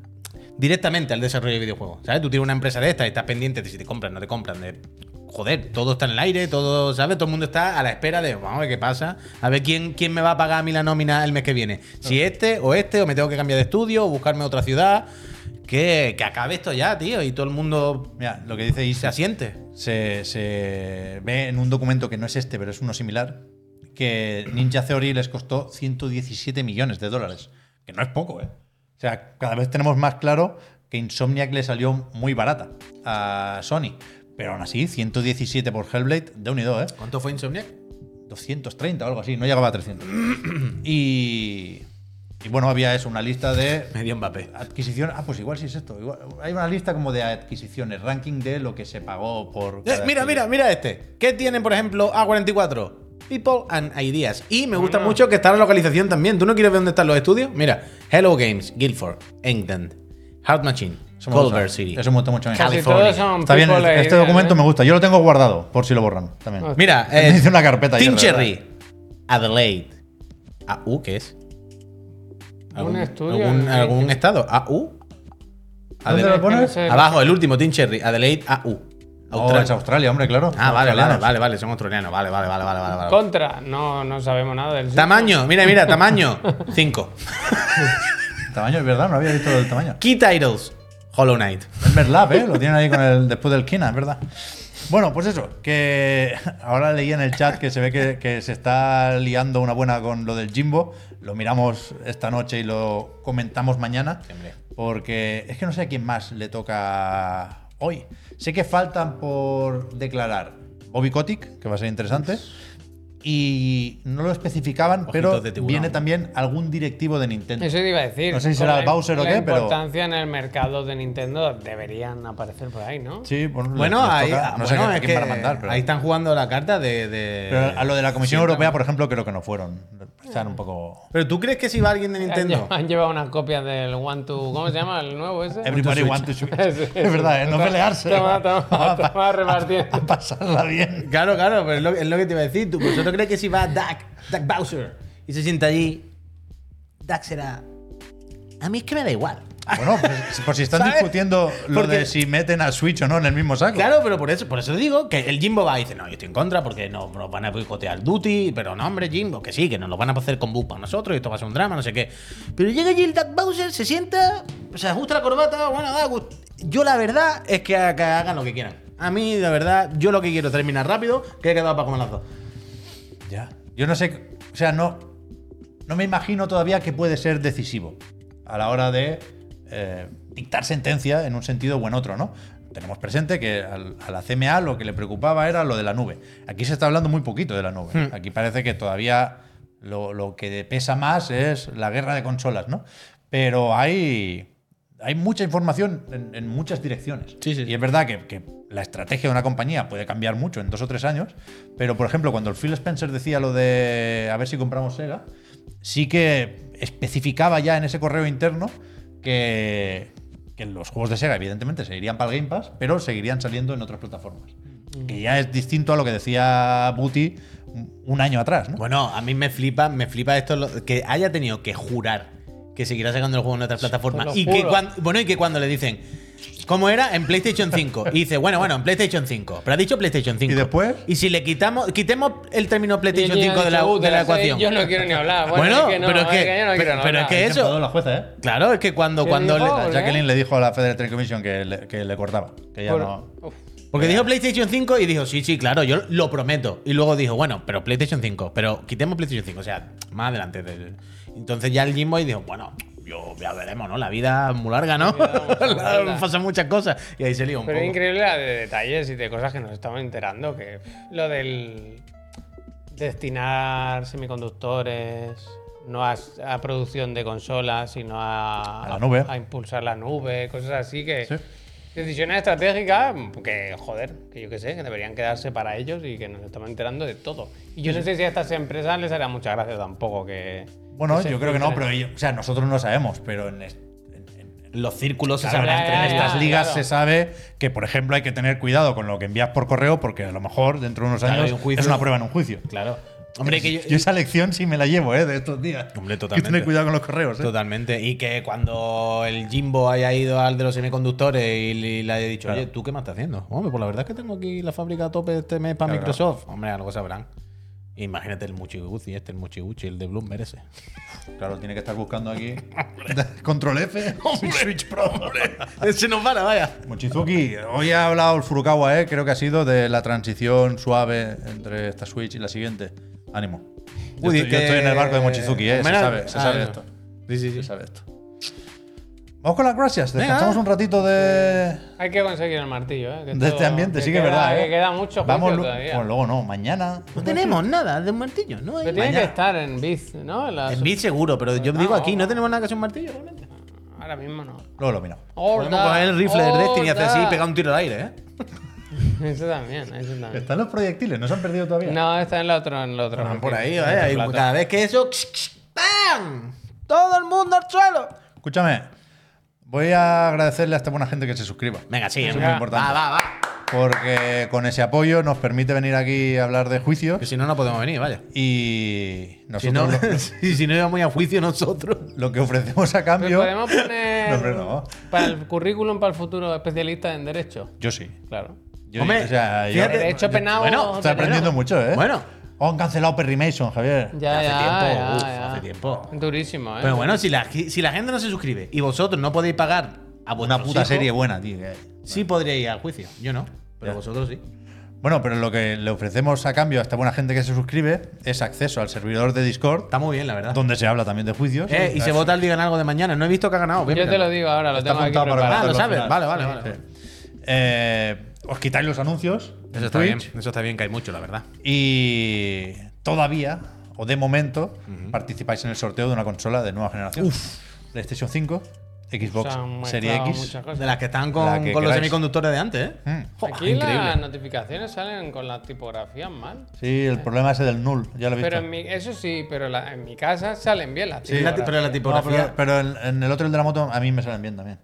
directamente al desarrollo de videojuegos. ¿Sabes? Tú tienes una empresa de esta y estás pendiente de si te compran, no te compran, de joder, todo está en el aire, todo, ¿sabes? Todo el mundo está a la espera de, vamos a ver qué pasa, a ver quién, quién me va a pagar a mí la nómina el mes que viene. Si este o este, o me tengo que cambiar de estudio, o buscarme otra ciudad. Que, que acabe esto ya, tío, y todo el mundo Mira, lo que dice se Isa asiente. se, se ve en un documento que no es este, pero es uno similar, que Ninja Theory les costó 117 millones de dólares. Que no es poco, ¿eh? O sea, cada vez tenemos más claro que Insomniac le salió muy barata a Sony. Pero aún así, 117 por Hellblade, de unido, ¿eh? ¿Cuánto fue Insomniac? 230 o algo así, no llegaba a 300. y, y bueno, había eso, una lista de Medio Mbappé. adquisición. Ah, pues igual sí es esto. Igual- hay una lista como de adquisiciones, ranking de lo que se pagó por. Eh, mira, adquisición. mira, mira este. ¿Qué tienen, por ejemplo, A44? People and Ideas. Y me gusta mucho que está la localización también. ¿Tú no quieres ver dónde están los estudios? Mira, Hello Games, Guildford, England, Heart Machine, Eso me. Culver City. Eso me gusta mucho. Casi California. Está bien, este documento ¿eh? me gusta. Yo lo tengo guardado, por si lo borran también. Ah. Mira, Me eh, hice una carpeta Team ayer, Cherry, Adelaide. ¿AU qué es? Un estudio, ¿Algún, algún estado? ¿AU? ¿Dónde lo pones? Abajo, el último, Team Cherry, Adelaide, AU. Oh, Australia. es Australia, hombre, claro. Ah, vale, vale, vale, vale, son australianos. Vale, vale, vale, vale, vale. vale. Contra, no, no sabemos nada del Tamaño, mira, mira, tamaño. 5. Tamaño, es verdad, no había visto el tamaño. Key titles. Hollow Knight. Es Verlab, ¿eh? Lo tienen ahí con el, después del Kina, es verdad. Bueno, pues eso, que ahora leí en el chat que se ve que, que se está liando una buena con lo del Jimbo. Lo miramos esta noche y lo comentamos mañana. Porque es que no sé a quién más le toca hoy. Sé que faltan por declarar Bobby Kotick, que va a ser interesante. Y no lo especificaban, Ojitos pero viene también algún directivo de Nintendo. Eso te iba a decir. No sé si será la- el Bowser o la qué, pero- importancia en el mercado de Nintendo deberían aparecer por ahí, ¿no? Sí, bueno, Bueno, les ahí, toca. no sé bueno, a es quién van a que mandar, pero, ahí están jugando la carta de. de- pero a lo de la Comisión Sí, Europea, por ejemplo, creo que no fueron. Están un poco. Pero tú crees que si va alguien de Nintendo. han llevado unas copias del One to. ¿Cómo se llama el nuevo ese? Everybody want to switch. Sí, sí. Es verdad, ¿eh? no Toma, pelearse. toma, toma, a, toma, repartiendo. a pasarla bien. Claro, claro, pero es lo, es lo que te iba a decir. ¿Tú, ¿Vosotros crees que si va Duck, Duck Bowser, y se sienta allí, Duck será. A mí es que me da igual. Bueno, pues, pues si están ¿Sabes? discutiendo lo Porque- de si meten a Switch o no en el mismo saco. Claro, pero por eso, por eso digo que el Jimbo va y dice, no, yo estoy en contra porque no, nos van a boicotear Duty, pero no, hombre, Jimbo, que sí, que nos lo van a hacer con bug para nosotros y esto va a ser un drama, no sé qué. Pero llega allí el Duck Bowser, se sienta, se ajusta la corbata, bueno, da. Yo la verdad es que, que hagan lo que quieran. A mí, la verdad, yo lo que quiero es terminar rápido, que he quedado para comer las dos. Ya. Yo no sé. O sea, no. No me imagino todavía que puede ser decisivo a la hora de eh, dictar sentencia en un sentido o en otro, ¿no? Tenemos presente que al- a la CMA lo que le preocupaba era lo de la nube. Aquí se está hablando muy poquito de la nube. Hmm. Aquí parece que todavía lo, lo que pesa más es la guerra de consolas, ¿no? Pero hay hay mucha información en, en muchas direcciones. Sí, sí. Y es verdad que, que la estrategia de una compañía puede cambiar mucho en dos o tres años, pero por ejemplo, cuando el Phil Spencer decía lo de a ver si compramos Sega, sí que especificaba ya en ese correo interno que, que los juegos de Sega, evidentemente, seguirían para el Game Pass, pero seguirían saliendo en otras plataformas. Que ya es distinto a lo que decía Booty un- año atrás, ¿no? Bueno, a mí me flipa, me flipa esto que haya tenido que jurar que seguirá sacando el juego en otras plataformas. Y que, cuando, bueno, y que cuando le dicen, ¿cómo era? En PlayStation 5. Y dice, bueno, bueno, en PlayStation 5. Pero ha dicho PlayStation 5. ¿Y después? Y si le quitamos, quitemos el término PlayStation Y ella 5 de la, ha dicho, "Uh, de la ecuación. Yo no quiero ni hablar. Bueno, Bueno, es que no, pero es que- yo no quiero pero- pero es que Se eso- enfadó la jueza, ¿eh? Claro, es que cuando, ¿Qué cuando dijo? le-. Jacqueline le dijo a la Federal Trade Commission que le, que le cortaba, que ya Por- no. Uf. Porque dijo PlayStation 5 y dijo, sí, sí, claro, yo lo prometo. Y luego dijo, bueno, pero PlayStation 5, pero quitemos PlayStation 5, o sea, más adelante. del- Entonces ya el Jimbo dijo, bueno, yo ya veremos, ¿no? La vida es muy larga, ¿no? Pasan muchas cosas. Y ahí se lió un Pero es increíble la de detalles y de cosas que nos estamos enterando. Que lo del destinar semiconductores no a, a producción de consolas, sino a, A la nube. a impulsar la nube, cosas así que. Sí. Decisiones estratégicas que, joder, que yo qué sé, que deberían quedarse para ellos y que nos estamos enterando de todo. Y yo no sé si a estas empresas les hará mucha gracia tampoco que. Bueno, yo creo que no, pero ellos- o sea, nosotros no sabemos, pero en, en- en- Los círculos se sabrán ya, entre ya, ya. estas ligas claro. se sabe que, por ejemplo, hay que tener cuidado con lo que envías por correo, porque a lo mejor dentro de unos Claro, años un es una prueba en un juicio. Claro. Hombre, que yo, Yo esa lección sí me la llevo, ¿eh? De estos días. Hombre, Hay que totalmente. tener cuidado con los correos, ¿eh? Totalmente. Y que cuando el Jimbo haya ido al de los semiconductores y le, le haya dicho, Claro. oye, ¿tú qué me estás haciendo? Hombre, pues la verdad es que tengo aquí la fábrica a tope este mes para Claro. Microsoft. Hombre, algo sabrán. Imagínate el Muchiguchi, este, el Muchiguchi, el de Bloomberg ese. Claro, tiene que estar buscando aquí. Control F. Switch Pro. Se nos para, vaya. Mochizuki, hoy ha hablado el Furukawa, ¿eh? Creo que ha sido de la transición suave entre esta Switch y la siguiente. Ánimo. Yo, estoy, yo estoy en el barco de Mochizuki, ¿eh? Se Hombre, sabe, se ah, sabe no. esto. Sí, sí, Se sí. sabe esto. Vamos con las gracias. Venga. Descansamos un ratito de, Hay que conseguir el martillo, ¿eh? Que de este ambiente. Sí que es queda- verdad, ¿eh? Que queda mucho Vamos todavía. Bueno, luego no. Mañana. No tenemos nada de un martillo, ¿no? hay- Pero tiene mañana. que estar en Biz, ¿no? En la- En Bit seguro, pero yo No, digo aquí, no. tenemos nada que hacer un martillo, realmente. Ahora mismo no. Luego lo miramos. Podemos coger el rifle del Destiny y hacer así y pegar un tiro al aire, ¿eh? Eso también, eso también. Están los proyectiles, no se han perdido todavía. No, está en el otro, en el otro. Ranking, por ahí, ¿eh? Cada vez que eso. ¡Pam! Todo el mundo al suelo. Escúchame. Voy a agradecerle a esta buena gente que se suscriba. Venga, sí, Eso es venga. muy importante. Va, va, va. Porque con ese apoyo nos permite venir aquí a hablar de juicios Que si no, no podemos venir, vaya. y Si no, nosotros lo, si, si no íbamos a juicio nosotros. lo que ofrecemos a Pero cambio. podemos poner No, hombre, no. para el currículum para el futuro especialista en derecho. Yo sí. Claro. Yo, Hombre, o sea, yo- fíjate, Derecho penal. bueno, Estoy aprendiendo mucho, ¿eh? Bueno. Oh, han cancelado Perry Mason, Javier. Ya, hace ya, tiempo, ya, uf, ya. hace tiempo. Durísimo, ¿eh? Pero bueno, si la, si la gente no se suscribe y vosotros no podéis pagar a Una puta hijos, serie buena, tío. que- Sí podríais ir al juicio. Yo no. Pero Ya. vosotros sí. Bueno, pero lo que le ofrecemos a cambio a esta buena gente que se suscribe es acceso al servidor de Discord, Está muy bien, la verdad. donde se habla también de juicios. Eh, y se vota el digan algo de mañana. No he visto que ha ganado. Yo te lo digo ahora, lo Está tengo aquí preparado. Ah, lo sabes. Vale, vale, vale. Sí. Eh, os quitáis los anuncios. Eso está bien. Eso está bien, que hay mucho, la verdad. Y todavía, o de momento, participáis en el sorteo de una consola de nueva generación. PlayStation 5, Xbox Serie X. De las que están con, La que con los semiconductores de antes, ¿eh? Mm. Aquí increíble. las notificaciones salen con las tipografías mal. Sí, el problema es el del null, ya lo he visto. Pero en mi, eso sí, pero la- en mi casa salen bien las Sí, la ti- tipografías. pero la No, tipografía. pero, pero en, en el otro, el de la moto, a mí me salen bien también.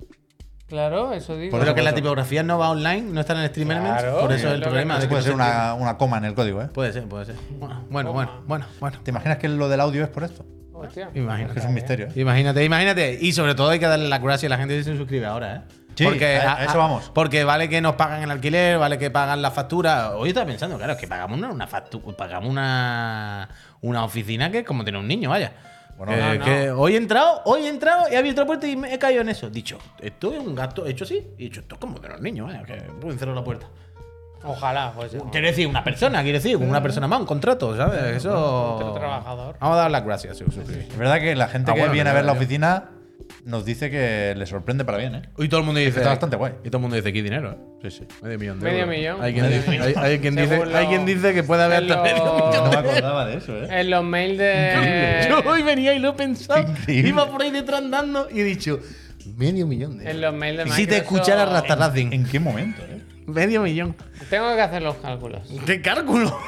Claro, eso digo. Por pero eso, que la tipografía no va online, no está en el Stream Claro, Elements. Por eso es el problema. puede ser se una, una coma en el código, ¿eh? Puede ser, puede ser. Bueno, bueno, bueno, bueno. bueno. ¿Te imaginas que lo del audio es por esto? Hostia. Imagínate. Es un misterio. ¿eh? Imagínate, imagínate. Y sobre todo hay que darle las gracias a la gente que se suscribe ahora, ¿eh? Sí, a- a eso vamos. Porque vale que nos pagan el alquiler, vale que pagan la factura. Hoy estaba pensando, claro, es que pagamos una, una factura, pagamos una, una oficina que es como tener un niño, vaya. Bueno, no, no. que hoy he entrado, hoy he entrado y he abierto la puerta y me he caído en eso. Dicho, esto es un gasto hecho así. Y he dicho, esto es como tener un niño, vaya, que pueden cerrar la puerta. Ojalá, pues. Quiero decir, una persona, quiero decir, con una persona más, un contrato, ¿sabes? Eso. Otro trabajador. Vamos a dar las gracias. Es verdad que la gente Ah, que bueno, viene a ver la oficina nos dice que le sorprende para bien, ¿eh? Y todo el mundo dice. Está bastante guay. Y todo el mundo dice aquí dinero, ¿eh? Sí, sí. Medio millón de Medio euros. millón. Hay quien, Medio dice, millón. hay, hay quien dice, Según hay lo- quien dice que puede haber hasta medio millón. No me acordaba de eso, ¿eh? En los mails de. Yo hoy venía y lo he pensado. Increíble. Iba por ahí detrás andando y he dicho, Medio millón de En euros. los mails de Y si te Microsoft- escuchara Rastarrazing. ¿En qué momento? eh? Medio millón. Tengo que hacer los cálculos. ¿Qué cálculo?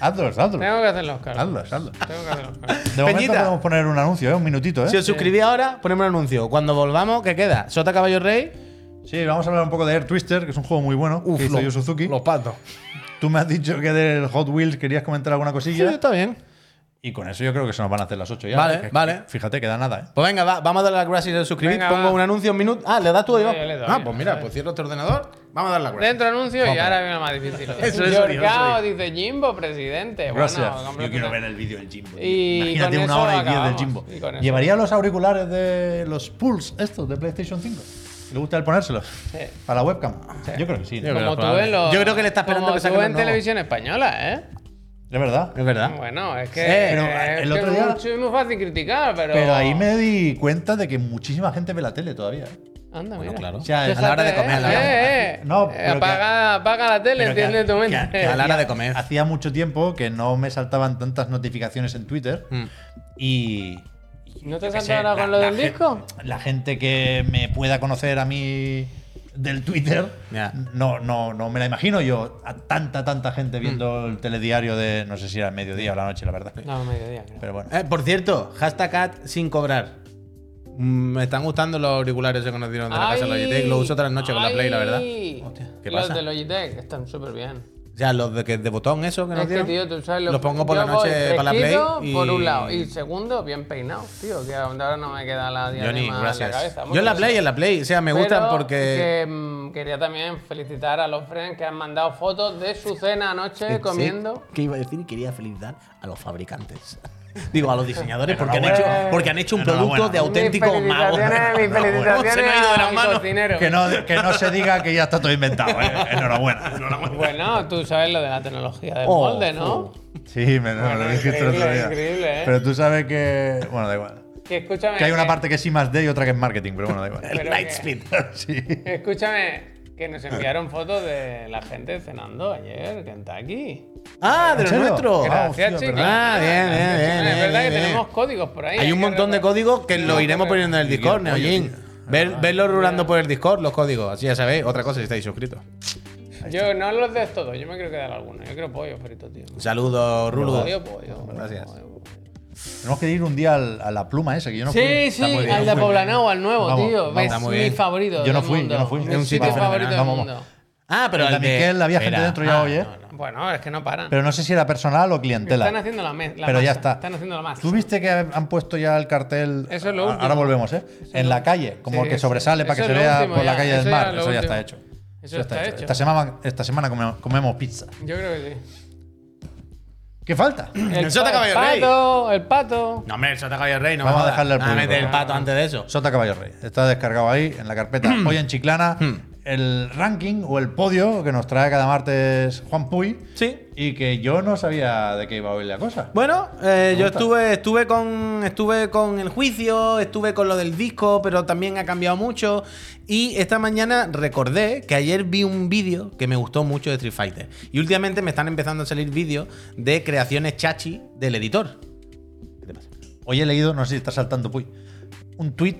Hazlos, hazlos. Tengo que hacer los cálculos. Hazlos, hazlos. Tengo que hacer los cálculos. De momento Peñita. podemos poner un anuncio, ¿eh? Un minutito, ¿eh? Si os suscribís ahora, ponemos un anuncio. Cuando volvamos, ¿qué queda? Sota Caballo Rey. Sí, vamos a hablar un poco de Air Twister, que es un juego muy bueno que hizo los- Yu Suzuki. Los patos. Tú me has dicho que del Hot Wheels querías comentar alguna Sí, cosilla. está bien. Y con eso yo creo que se nos van a hacer las 8 ya. Vale, Que- vale. Fíjate, queda nada, ¿eh? Pues venga, va, vamos a darle las gracias y suscribir. Venga, Pongo va. un anuncio, un minuto. Ah, ¿le das tú yo? Sí, yo le doy, ah, yo pues mira, pues cierro este ordenador. Vamos a dar las gracias. Dentro anuncio y ahora viene lo más difícil. Eso es Yorkao dice Jimbo, presidente. Gracias. Bueno, yo completamente. quiero ver el vídeo del Jimbo. Y Imagínate con una eso hora y diez del. Jimbo. ¿Llevaría los auriculares de los Pulse estos de PlayStation 5? ¿Le gusta el ponérselos? Sí. ¿Para la webcam? Yo creo que sí. creo que Como es tú en los. Yo creo que le está esperando como que tú en televisión española, ¿eh? Es verdad. Es verdad. Bueno, es que. Eh, pero es el que otro día- Es muy- fácil criticar, pero. Pero ahí me di cuenta de que muchísima gente ve la tele todavía. ¿eh? Anda, Bueno, mira. claro. O sea, a la hora de Fíjate, comer. a la hora de- eh, eh. No, Eh, que- apaga, la tele, entiende tu mente. que a la hora de comer. Hacía mucho tiempo que no me saltaban tantas notificaciones en Twitter Mm. y. ¿No te yo qué salta sé, ahora la- con lo la del disco? La gente que me pueda conocer a mí del Twitter, no, no, no me la imagino yo a tanta, tanta gente viendo el telediario de. No sé si era el mediodía o la noche, la verdad. No, mediodía, creo. Pero bueno. Eh, por cierto, hashtag ad sin cobrar. Mm, Me están gustando los auriculares que nos dieron de la casa de Logitech. Los uso todas las noches con la Play, la verdad. ¿qué los pasa? de Logitech están súper bien. O sea, los de, que, de botón, eso que nos Es que, tío, tú sabes lo los pongo por la noche para la Play. Y... Por un lado. Y segundo, bien peinado, tío. Que ahora no me queda la diadema Johnny, en la gracias. cabeza. Muy Yo en la. Play, en la Play. O sea, me gustan porque. que, mm, quería también felicitar a los friends que han mandado fotos de su cena anoche comiendo. ¿Qué iba a decir? Quería felicitar a los fabricantes. Digo, a los diseñadores, porque han, hecho, Enhorabuena. porque han hecho un Enhorabuena. producto de auténtico Mis mago. felicitaciones, mis ¿Cómo felicitaciones se me ha ido de las al manos? cocinero. Que no, que no se diga que ya está todo inventado, ¿eh? Enhorabuena. Bueno, tú sabes lo de la tecnología del Oh, molde, ¿no? Sí, me Bueno, lo dijiste el otro día. increíble, ¿eh? Pero tú sabes que. Bueno, da igual. Que escúchame. Que hay una parte que es I más D y otra que es marketing, pero bueno, da igual. Pero Lightspeed. sí. Escúchame, que nos enviaron fotos de la gente cenando ayer, Kentucky. Ah, de ¿En los nuestros. Gracias, chicos. Ah, bien, bien, bien, Es verdad bien, que bien. tenemos códigos por ahí. Hay un montón de códigos que lo iremos poniendo en el Discord. Ver, verlo rulando por el Discord, los códigos. Así ya sabéis. Otra cosa si estáis suscritos. Yo no los des todos, yo me quiero quedar algunos. Yo quiero pollo frito, tío. Saludos, Rulo. Pollo, pollo. Gracias. Tenemos que ir un día al- a la pluma esa, que yo no fui. Sí, sí, al no de. Poblanao, al nuevo, Vamos, tío. vamos. Es mi bien. favorito. Yo no fui, yo mundo. no fui. Es un sitio favorito del mundo. Vamos, Ah, pero El de el de- Miquel, había gente dentro ya Ah, hoy, ¿eh? no, no. Bueno, es que no paran. Pero no sé si era personal o clientela. Están haciendo la, la Pero ya masa, está. Están haciendo la masa. ¿Tú viste que han puesto ya el cartel? Eso es lo último. Ahora volvemos, ¿eh? En la calle, como Sí, que sí. sobresale para Eso que se vea por la ya, calle eso del ya mar. es lo Eso ya está hecho. Eso está hecho. Esta semana, esta semana come- comemos pizza. Yo creo que sí. ¿Qué falta? El, Sota pa- el Caballo Rey. pato, el pato. No, hombre, el Sota Caballo Rey, no Vamos me a dejarle al público. meter el pato antes de eso. Sota Caballo Rey. Está descargado ahí en la carpeta. Hoy en Chiclana, el ranking o el podio que nos trae cada martes Juan Puy. Sí. Y que yo no sabía de qué iba hoy la cosa. Bueno, eh, yo gusta. estuve, estuve con. Estuve con el juicio, estuve con lo del disco, pero también ha cambiado mucho. Y esta mañana recordé que ayer vi un vídeo que me gustó mucho de Street Fighter. Y últimamente me están empezando a salir vídeos de creaciones chachi del editor. ¿Qué te pasa? Hoy he leído, no sé si está saltando Puy, un tweet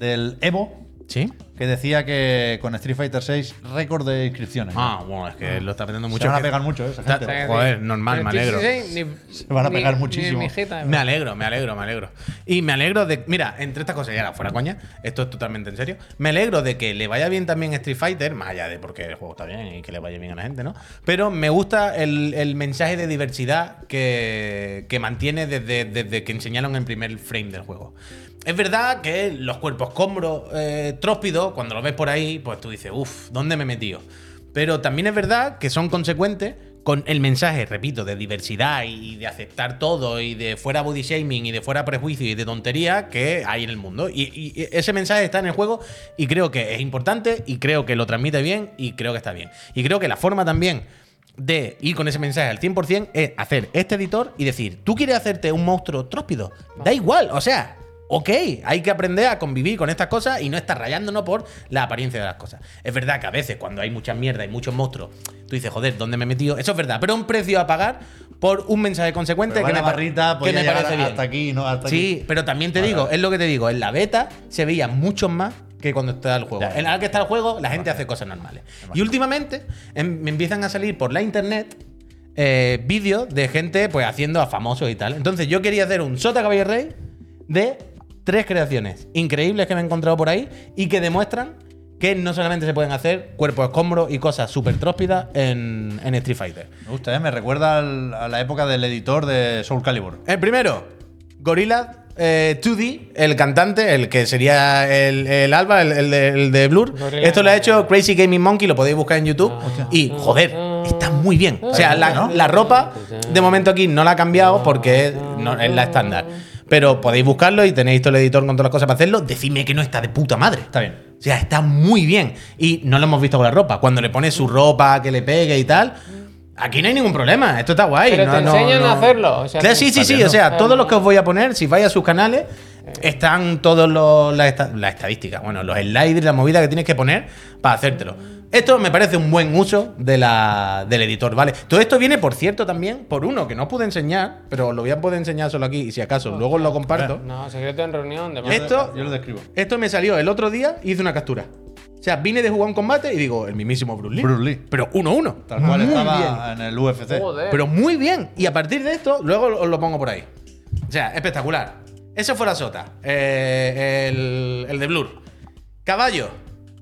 del Evo ¿Sí? que decía que con Street Fighter 6 récord de inscripciones. Ah, bueno, es que lo está aprendiendo Se mucho. van a pegar mucho, ¿eh? esa Está- gente. Joder, normal, me alegro. Se van a pegar muchísimo. Me alegro, me alegro, me alegro. Y me alegro de. Mira, entre estas cosas, y ahora fuera coña, esto es totalmente en serio. Me alegro de que le vaya bien también a Street Fighter, más allá de porque el juego está bien y que le vaya bien a la gente, ¿no? Pero me gusta el, el mensaje de diversidad que, que mantiene desde, desde que enseñaron el primer frame del juego. Es verdad que los cuerpos combros eh, tróspidos, cuando los ves por ahí, pues tú dices, uff, ¿dónde me he metido? Pero también es verdad que son consecuentes con el mensaje, repito, de diversidad y de aceptar todo y de fuera body shaming y de fuera prejuicio y de tontería que hay en el mundo. Y, y ese mensaje está en el juego y creo que es importante y creo que lo transmite bien y creo que está bien. Y creo que la forma también de ir con ese mensaje al 100% es hacer este editor y decir, tú quieres hacerte un monstruo tróspido, da igual, o sea, Ok, hay que aprender a convivir con estas cosas y no estar rayándonos por la apariencia de las cosas. Es verdad que a veces cuando hay mucha mierda y muchos monstruos, tú dices, joder, ¿dónde me he metido? Eso es verdad, pero un precio a pagar por un mensaje consecuente que me, barrita que me parece bien. hasta aquí, no hasta Sí, aquí. pero también te Vale, digo, es lo que te digo, en la beta se veía mucho más que cuando está el juego. Ya, ya. En la que está el juego, la gente hace cosas normales. Y últimamente em- me empiezan a salir por la internet eh, vídeos de gente pues haciendo a famosos y tal. Entonces yo quería hacer un Sota Caballo Rey de tres creaciones increíbles que me he encontrado por ahí y que demuestran que no solamente se pueden hacer cuerpos escombros y cosas súper tróspidas en, en Street Fighter. Me gusta, ¿eh? Me recuerda al- a la época del editor de Soul Calibur. El primero, Gorilla eh, 2D, el cantante, el que sería el, el Alba, el, el de, el de Blur. Gorilla Esto lo ha hecho. Crazy Gaming Monkey, lo podéis buscar en YouTube. y, joder, está muy bien. O sea, la, la ropa, de momento aquí no la ha cambiado porque es, no, es la estándar. Pero podéis buscarlo y tenéis todo el editor con todas las cosas para hacerlo. Decidme que no está de puta madre. Está bien. O sea, está muy bien. Y no lo hemos visto con la ropa. Cuando le pones su ropa, que le pegue y tal. Aquí no hay ningún problema. Esto está guay. Pero no- te enseñan no- a hacerlo. O sea, Claro, sí, sí, sí. O sea, todos los que os voy a poner, si vais a sus canales, están todos los, las, esta- las estadísticas. Bueno, los sliders, la movida que tienes que poner para hacértelo. Esto me parece un buen uso de la, del editor, ¿vale? Todo esto viene, por cierto, también por uno que no pude enseñar, pero lo voy a poder enseñar solo aquí y si acaso luego os lo comparto. No, secreto en reunión. De Esto- Yo lo describo. Esto me salió el otro día y hice una captura. O sea, vine de jugar un combate y digo, el mismísimo Bruce Lee. Bruce Lee. Pero 1-1. Tal cual Muy estaba bien. en el UFC. Joder. Pero muy bien. Y a partir de esto, luego os lo pongo por ahí. O sea, espectacular. Eso fue la sota. Eh, el, el de Blur. Caballo.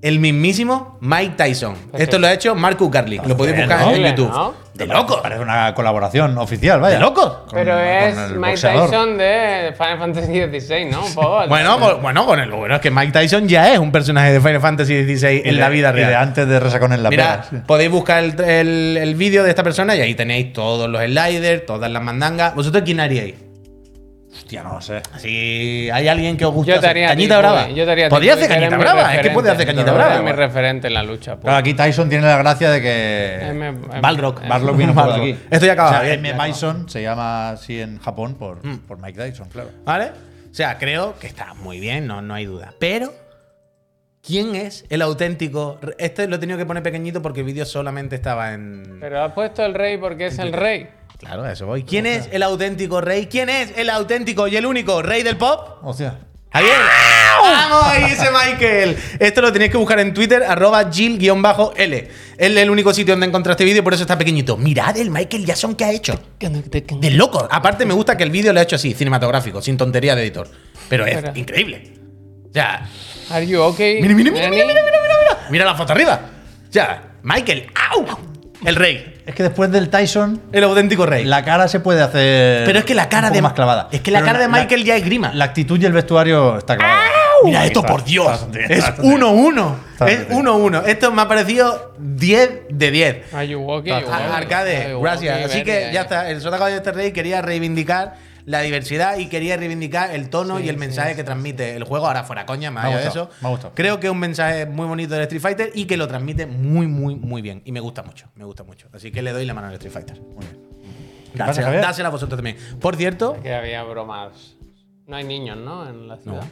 El mismísimo Mike Tyson. Esto lo ha hecho Marcus Garlic. Lo podéis buscar ¿no? en YouTube. ¿no? De locos. Parece una colaboración oficial, vaya. De locos. Con- Pero con es Mike boxeador. Tyson de Final Fantasy XVI, ¿no? Un poco. Bueno, con- bueno, con el bueno es que Mike Tyson ya es un personaje de Final Fantasy XVI en de- la vida de real. antes de Resacón en la Mira, podéis buscar el, el- el vídeo de esta persona y ahí tenéis todos los sliders, todas las mandangas. ¿Vosotros quién haríais? Hostia, no lo sé. Si hay alguien que os gusta Yo te hacer haría cañita tipo, brava. Yo te haría Podría tipo, hacer cañita brava. Es que puede hacer cañita brava. mi referente en la lucha. pues. Claro, aquí Tyson tiene la gracia de que. M- Barlock viene por aquí. Esto ya acaba O sea, M. Bison se llama así en Japón por, por Mike Tyson, claro. ¿Vale? O sea, creo que está muy bien, no, no hay duda. Pero, ¿quién es el auténtico? Este lo he tenido que poner pequeñito porque el vídeo solamente estaba en. Pero has puesto el rey porque es el rey. Claro, a eso voy. ¿Quién es el auténtico rey? ¿Quién es el auténtico y el único rey del pop? Hostia. Javier. ¡Vamos! ahí ese Michael. Esto lo tenéis que buscar en Twitter, arroba Jill-L. Es el único sitio donde encontré este vídeo, por eso está pequeñito. Mirad el Michael Jackson que ha hecho. De loco. Aparte, me gusta que el vídeo lo ha hecho así, cinematográfico, sin tontería de editor. Pero es increíble. O sea, Are you okay? mira, mira, mira, Danny? mira, mira, mira, mira. Mira la foto arriba. O sea, Michael. ¡Au! El rey. Es que después del Tyson, El auténtico rey. la cara se puede hacer. Pero es que la cara un poco de más clavada. Es que la Pero cara de Michael ya es grima. La actitud y el vestuario está clavada. Mira esto, Está- por Dios. está- Es está- 1-1. Está Es bien. 1-1. Esto me ha parecido 10 de 10. Are you okay? Arcade, Are you gracias. Así Very que ya está. El Sota Caballo de este Rey quería reivindicar la diversidad y quería reivindicar el tono y el mensaje que transmite el juego. Ahora, fuera coña, más Me ha allá de eso. me ha gustado. Creo que es un mensaje muy bonito del Street Fighter y que lo transmite muy, muy, muy bien. Y me gusta mucho. Me gusta mucho. Así que le doy la mano al Street Fighter. Muy bien. Dásela, pasa, Javier? dásela a vosotros también. Por cierto. Que había bromas. No hay niños, ¿no? En la ciudad.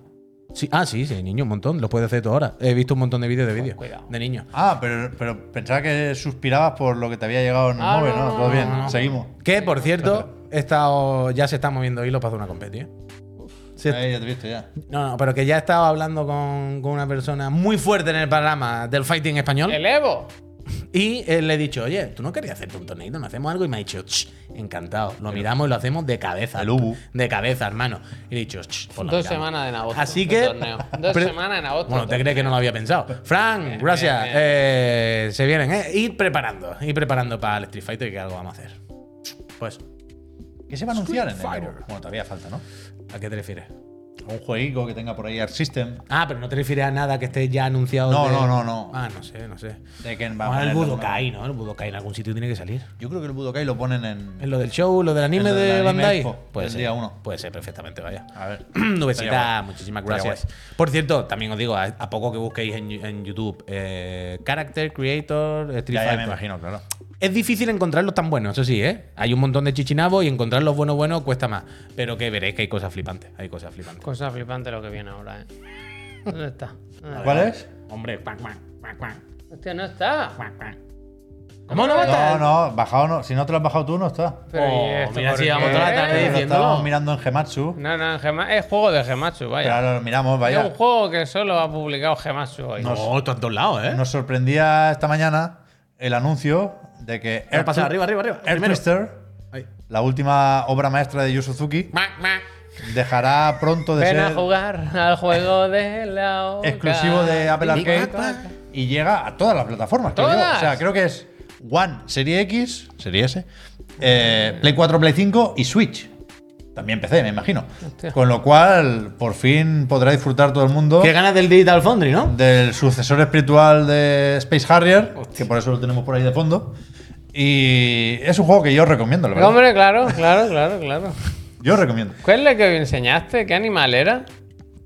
Sí, ah, sí, sí, niño, un montón. Lo puedes hacer tú ahora. He visto un montón de vídeos de vídeos cuidado. de niños. Ah, pero, pero pensaba que suspirabas por lo que te había llegado en el Ah, móvil, no, ¿no? no, Todo no, bien, no, no. seguimos. Que, por cierto, he estado, ya se está moviendo hilo para hacer una competición. Sí. Ahí ya te he visto ya. No, no, pero que ya he estado hablando con, con una persona muy fuerte en el programa del fighting español. El Evo. Y eh, le he dicho, oye, ¿tú no querías hacerte un torneito? ¿No hacemos algo? Y me ha dicho, "Ch, encantado. Lo miramos y lo hacemos de cabeza. El Ubu. De cabeza, hermano. Y le he dicho, "Ch, pues lo Dos miramos". semanas en agosto. Así de que. torneo. Dos Pre- semanas en agosto. Bueno, ¿te crees que no lo había pensado? Frank, gracias. bien, bien. Eh, se vienen, ¿eh? Ir preparando. Ir preparando para el Street Fighter que algo vamos a hacer. Pues, ¿Qué se va a anunciar en Fighter. enero? Bueno, todavía falta, ¿no? ¿a qué te refieres? Un jueguico que tenga por ahí Art System. Ah, pero no te refieres a nada que esté ya anunciado. No, de- no, no, no. Ah, no sé, no sé. De que va a el Budokai, ¿no? El Budokai en algún sitio tiene que salir. Yo creo que el Budokai lo ponen en. ¿En lo del show, lo del anime En lo del de Anime Bandai? Expo, Puede el ser. día uno. Puede ser perfectamente, vaya. A ver. Nubecita, muchísimas gracias. Por cierto, también os digo, a, a poco que busquéis en, en YouTube, eh, Character Creator, Street Ya, ya me Fighter. imagino, claro. Es difícil encontrarlos tan buenos, eso sí, ¿eh? Hay un montón de chichinabos y encontrarlos buenos buenos cuesta más. Pero que veréis que hay cosas flipantes. Hay cosas flipantes. Cosa flipante lo que viene ahora, ¿eh? ¿Dónde está? ¿Dónde está? ¿Cuál es? Hombre, cuac, cuac, cuac, Hostia, no está. cuac, cuac. ¿Cómo no va a estar? No, no, bajado no. Si no te lo has bajado tú, no está. Pero, Oh, ¿y esto mira, por si llevamos toda la tarde Lo diciéndolo. estábamos mirando en Gematsu. No, no, en Gema- es juego de Gematsu, vaya. Ahora lo miramos, Es vaya. un juego que solo ha publicado Gematsu hoy. No, esto en todos lados, ¿eh? Nos sorprendía esta mañana el anuncio de que Ahora pasa, arriba, arriba, arriba. Air. Twister, la última obra maestra de Yu Suzuki, dejará pronto de Ven a ser jugar al juego de la oca. exclusivo de Apple Arcade y llega a todas las plataformas. creo yo. ¿Todas? O sea, creo que es One, Serie X, Serie S, eh, Play 4, Play 5 y Switch. También PC, me imagino. Hostia. Con lo cual, por fin podrá disfrutar todo el mundo Qué ganas del Digital Foundry, ¿no? del sucesor espiritual de Space Harrier, que por eso lo tenemos por ahí de fondo. Y es un juego que yo recomiendo, la verdad. Hombre, claro, claro, claro, claro. Yo recomiendo. ¿Cuál es la que me enseñaste? ¿Qué animal era?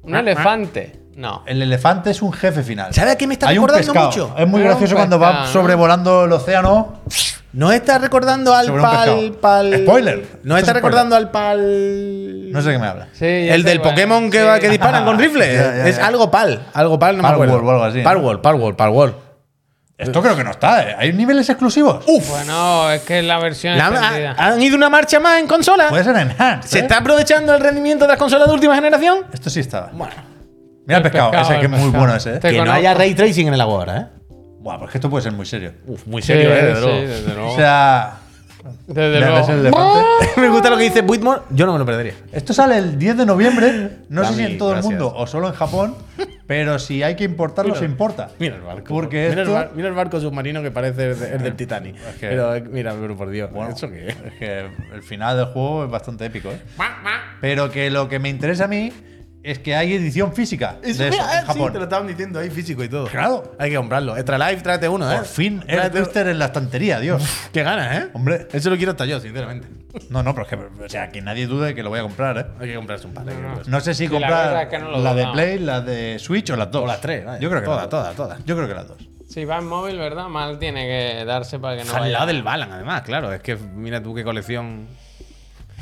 Un Ah, ah. elefante. No. El elefante es un jefe final. ¿Sabes a qué me está Hay recordando mucho? Es muy gracioso cuando va sobrevolando el océano. ¿No está recordando al Sobre un pal, pescado. pal. Spoiler. ¿No Esto está es spoiler. recordando al pal. No sé de qué me habla. Sí, ya El sé del cuál. Pokémon que, Sí. va, que disparan con rifle. Ya, ya, Es ya. algo pal. Algo pal, no me Palworld acuerdo. o algo así, ¿no? Palworld, Palworld, Palworld. Esto creo que no está. ¿eh? ¿Hay niveles exclusivos? ¡Uf! Bueno, es que es la versión La- extendida. ha- han ido una marcha más en consola. Puede ser enhanced. ¿Se ¿eh? está aprovechando el rendimiento de las consolas de última generación? Esto sí estaba. Bueno. Mira el, pescado, pescado, ese que el es muy pescado. bueno ese. ¿eh? Te que no conozco. haya ray tracing en el agua ahora, ¿eh? Buah, pues que esto puede ser muy serio. Uf, muy Sí, serio, ¿eh? sí, Desde luego. desde luego. O sea, Desde ¿le ves luego. el me gusta lo que dice Whitmore. Yo no me lo perdería. Esto sale el 10 de noviembre. No sé si en todo gracias. el mundo o solo en Japón. Pero si hay que importarlo, se importa. Mira el barco. Porque mira, esto- el bar- mira el barco submarino que parece el, de- el del Titanic. que- pero eh, mira, pero por Dios. Bueno, ¿Eso qué es? Es que el final del juego es bastante épico, ¿eh? Pero que lo que me interesa a mí es que hay edición física de eso mira, en Japón. Sí, te lo estaban diciendo ahí físico y todo. Claro. Hay que comprarlo. Extra Life, tráete uno, ¿eh? Por fin, Tráete- Twister en la estantería, Dios. Qué ganas, ¿eh? Hombre. Eso lo quiero hasta yo, sinceramente. No, no, pero es que, o sea, que nadie dude que lo voy a comprar, ¿eh? Hay que comprarse un par. comprarse. No sé si la comprar es que no la de. Play, la de Switch o las dos. O las tres, vaya. Yo creo que Todas, todas, todas. Yo creo que las dos. Si va en móvil, ¿verdad? Mal tiene que darse para que no Al vaya. lado del Balan, además, claro. Es que mira tú qué colección.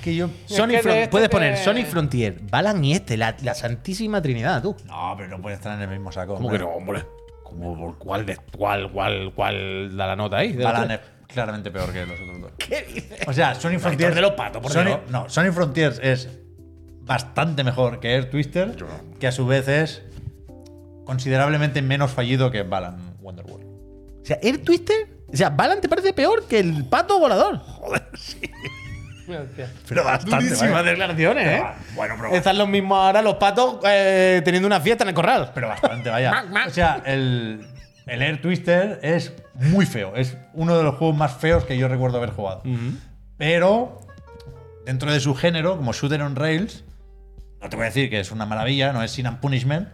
Que yo. Que este puedes poner Sony Frontier, Balan y este, la, la Santísima Trinidad, tú. No, pero no puede estar en el mismo saco. ¿Cómo hombre. que no, hombre? ¿Cómo, por cuál, de, cuál, cuál, cuál da la nota ahí? Balan es claramente peor que los otros dos. ¿Qué dices? O sea, Sony Frontiers. de los patos, por Sony, no, Sony Frontiers es bastante mejor que Air Twister, que a su vez es considerablemente menos fallido que Balan Wonderworld. O sea, Air Twister. O sea, Balan te parece peor que el pato volador. Hostia. Pero bastante. Durísimas vaya. declaraciones, ¿eh? Bueno, pero, Están los mismos ahora los patos eh, teniendo una fiesta en el corral. pero bastante, vaya. O sea, el, el Air Twister es muy feo. Es uno de los juegos más feos que yo recuerdo haber jugado. Pero dentro de su género, como Shooter on Rails, no te voy a decir que es una maravilla, no es Sin and Punishment,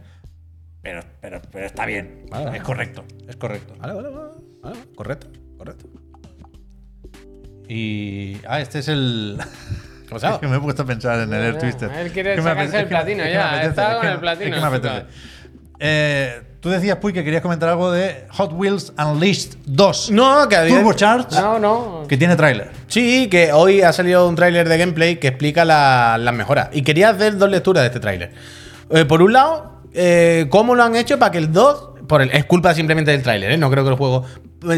pero, pero, pero está bien. Vale. Es correcto, es correcto. Vale, vale, vale. vale. Correcto, correcto. Y. Ah, este es el. ¿Qué ha pasado? Es que me he puesto a pensar en el Air Twister. él quiere sacarse apetece- el platino ya, está es con el platino Es que me apetece. Eh, tú decías, Puy, que querías comentar algo de Hot Wheels Unleashed 2. No, que había. Turbocharged, No, no. que tiene tráiler. Sí, que hoy ha salido un tráiler de gameplay que explica la- las mejoras. Y quería hacer dos lecturas de este tráiler. Eh, por un lado, eh, cómo lo han hecho para que el 2, por el, es culpa simplemente del tráiler, ¿eh? no creo que el juego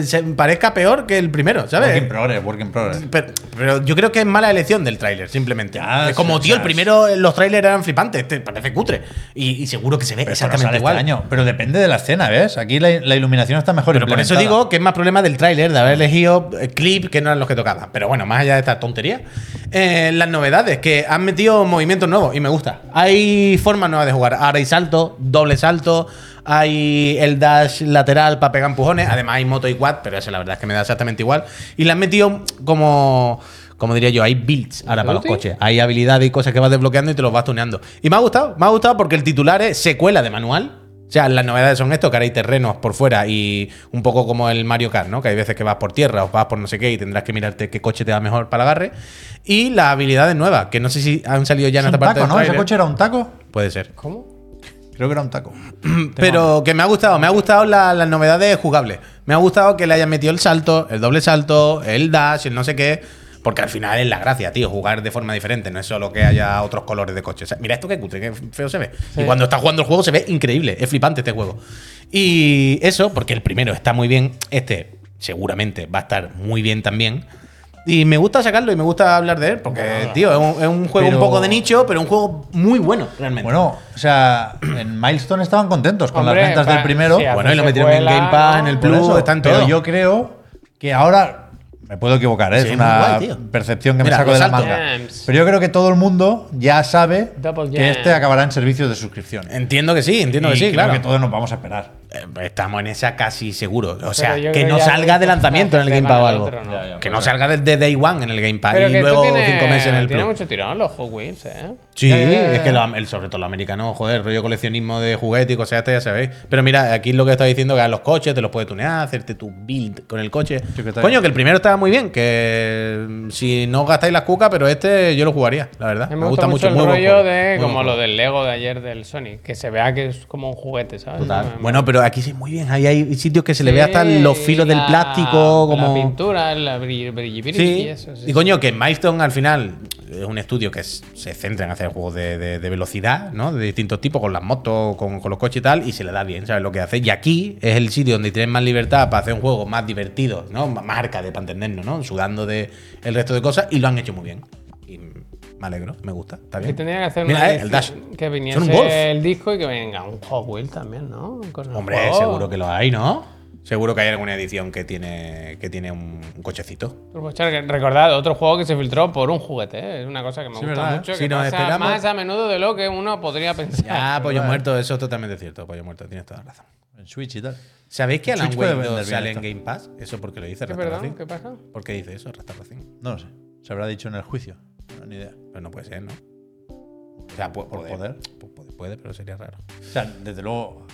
se parezca peor que el primero, ¿sabes? Work in progress, work in progress. Pero, pero yo creo que es mala elección del tráiler, simplemente. Ya, es como, tío, el primero, los trailers eran flipantes, este parece cutre. Y, y seguro que se ve Pero exactamente sale igual. este año. Pero depende de la escena, ¿ves? Aquí la, la iluminación está mejor Pero por eso digo que es más problema del tráiler, de haber elegido eh, clip que no eran los que tocaban. Pero bueno, más allá de esta tontería, eh, las novedades, que han metido movimientos nuevos y me gusta. Hay formas nuevas de jugar. Ahora hay salto, doble salto, hay el dash lateral para pegar empujones, además hay moto y quad, pero eso la verdad es que me da exactamente igual. Y le han metido como... Como diría yo, hay builds ahora para los coches. Hay habilidades y cosas que vas desbloqueando y te los vas tuneando. Y me ha gustado, me ha gustado porque el titular es secuela de manual. O sea, las novedades son esto, que ahora hay terrenos por fuera y un poco como el Mario Kart, ¿no? Que hay veces que vas por tierra o vas por no sé qué y tendrás que mirarte qué coche te va mejor para el agarre. Y las habilidades nuevas, que no sé si han salido ya Es en un esta parte taco, del ¿no? ¿Ese coche era un taco? Puede ser. ¿Cómo? Creo que era un taco. Pero que me ha gustado, me ha gustado la- las novedades jugables. Me ha gustado que le hayan metido el salto, el doble salto, el dash, el no sé qué. Porque al final es la gracia, tío, jugar de forma diferente. No es solo que haya otros colores de coche. O sea, mira esto que cutre, que feo se ve. Y cuando estás jugando el juego se ve increíble. Es flipante este juego. Y eso, porque el primero está muy bien. Este seguramente va a estar muy bien también. Y me gusta sacarlo y me gusta hablar de él. Porque, tío, es un, es un juego Pero- un poco de nicho, pero un juego muy bueno, realmente. Bueno, o sea, en Milestone estaban contentos con Hombre, las ventas del primero. sí, Bueno, y lo metieron en Game Pass, en el Plus, eso, está en pero todo. yo creo que ahora. Me puedo equivocar, ¿eh? Sí, es una guay, percepción que Mira, me saco de la manga. Jams. Pero yo creo que todo el mundo ya sabe que este acabará en servicios de suscripción. Entiendo que sí, entiendo Y que sí, creo claro. que todos nos vamos a esperar. Eh, Estamos en esa casi seguro. O sea, que no salga de lanzamiento en el el Game Pass o algo. del otro, ¿no? Ya, ya. Que no salga desde Day One en el Game Pass y luego tiene, cinco meses en el tiene Plus. mucho tirón los Hot Wheels, ¿eh? Sí, Ya, ya, ya, es que lo- el, sobre todo los americanos, joder, rollo coleccionismo de juguetes y cosas estas, ya sabéis. Pero mira, aquí lo que está diciendo que a los coches te los puedes tunear, hacerte tu build con el coche. Sí, que Coño, bien. que el primero estaba muy bien, que mm, si no gastáis las cucas, pero este yo lo jugaría, la verdad. Me, Me, gusta mucho, el rollo de como lo del Lego de ayer del Sony, que se vea que es como un juguete, ¿sabes? Total. Bueno, pero aquí sí, muy bien. Ahí hay sitios que se le ve hasta los filos del plástico, como. La pintura, la brilli- brilli- Sí. y eso. sí, y coño, que Milestone al final es un estudio que se centra en hacer juegos de, de- de velocidad, ¿no? De distintos tipos, con las motos, con, con los coches y tal, y se le da bien, ¿sabes lo que hace? Y aquí es el sitio donde tienes más libertad para hacer un juego más divertido, ¿no? Más arcade, para entendernos, ¿no? Sudando de el resto de cosas, y lo han hecho muy bien. Y me alegro, me gusta, está Que bien. tendría que hacer Mira, una eh, el Dash. que Son viniese un Golf. el disco y que venga un Hot Wheels también, ¿no? Con Hombre, juego. seguro que lo hay, ¿no? Seguro que hay alguna edición que tiene, que tiene un, un cochecito. Que recordad, otro juego que se filtró por un juguete, ¿eh? Es una cosa que me Sí, gusta ¿verdad? mucho, Si que nos pasa esperamos- más a menudo de lo que uno podría pensar. Ya, pollo muerto, eso es totalmente cierto, pollo muerto, tienes toda la razón. En Switch y tal. ¿Sabéis que Alan Wake 2 vender bien sale en. Game Pass? Eso porque lo dice ¿Qué, perdón? ¿Qué pasa? ¿Por qué dice eso, Restauración? No lo sé. Se habrá dicho en el juicio. No, ni idea. Pero no puede ser, ¿no? O sea, Por poder. poder. Pu- Puede, puede, pero sería raro. O sea, desde luego,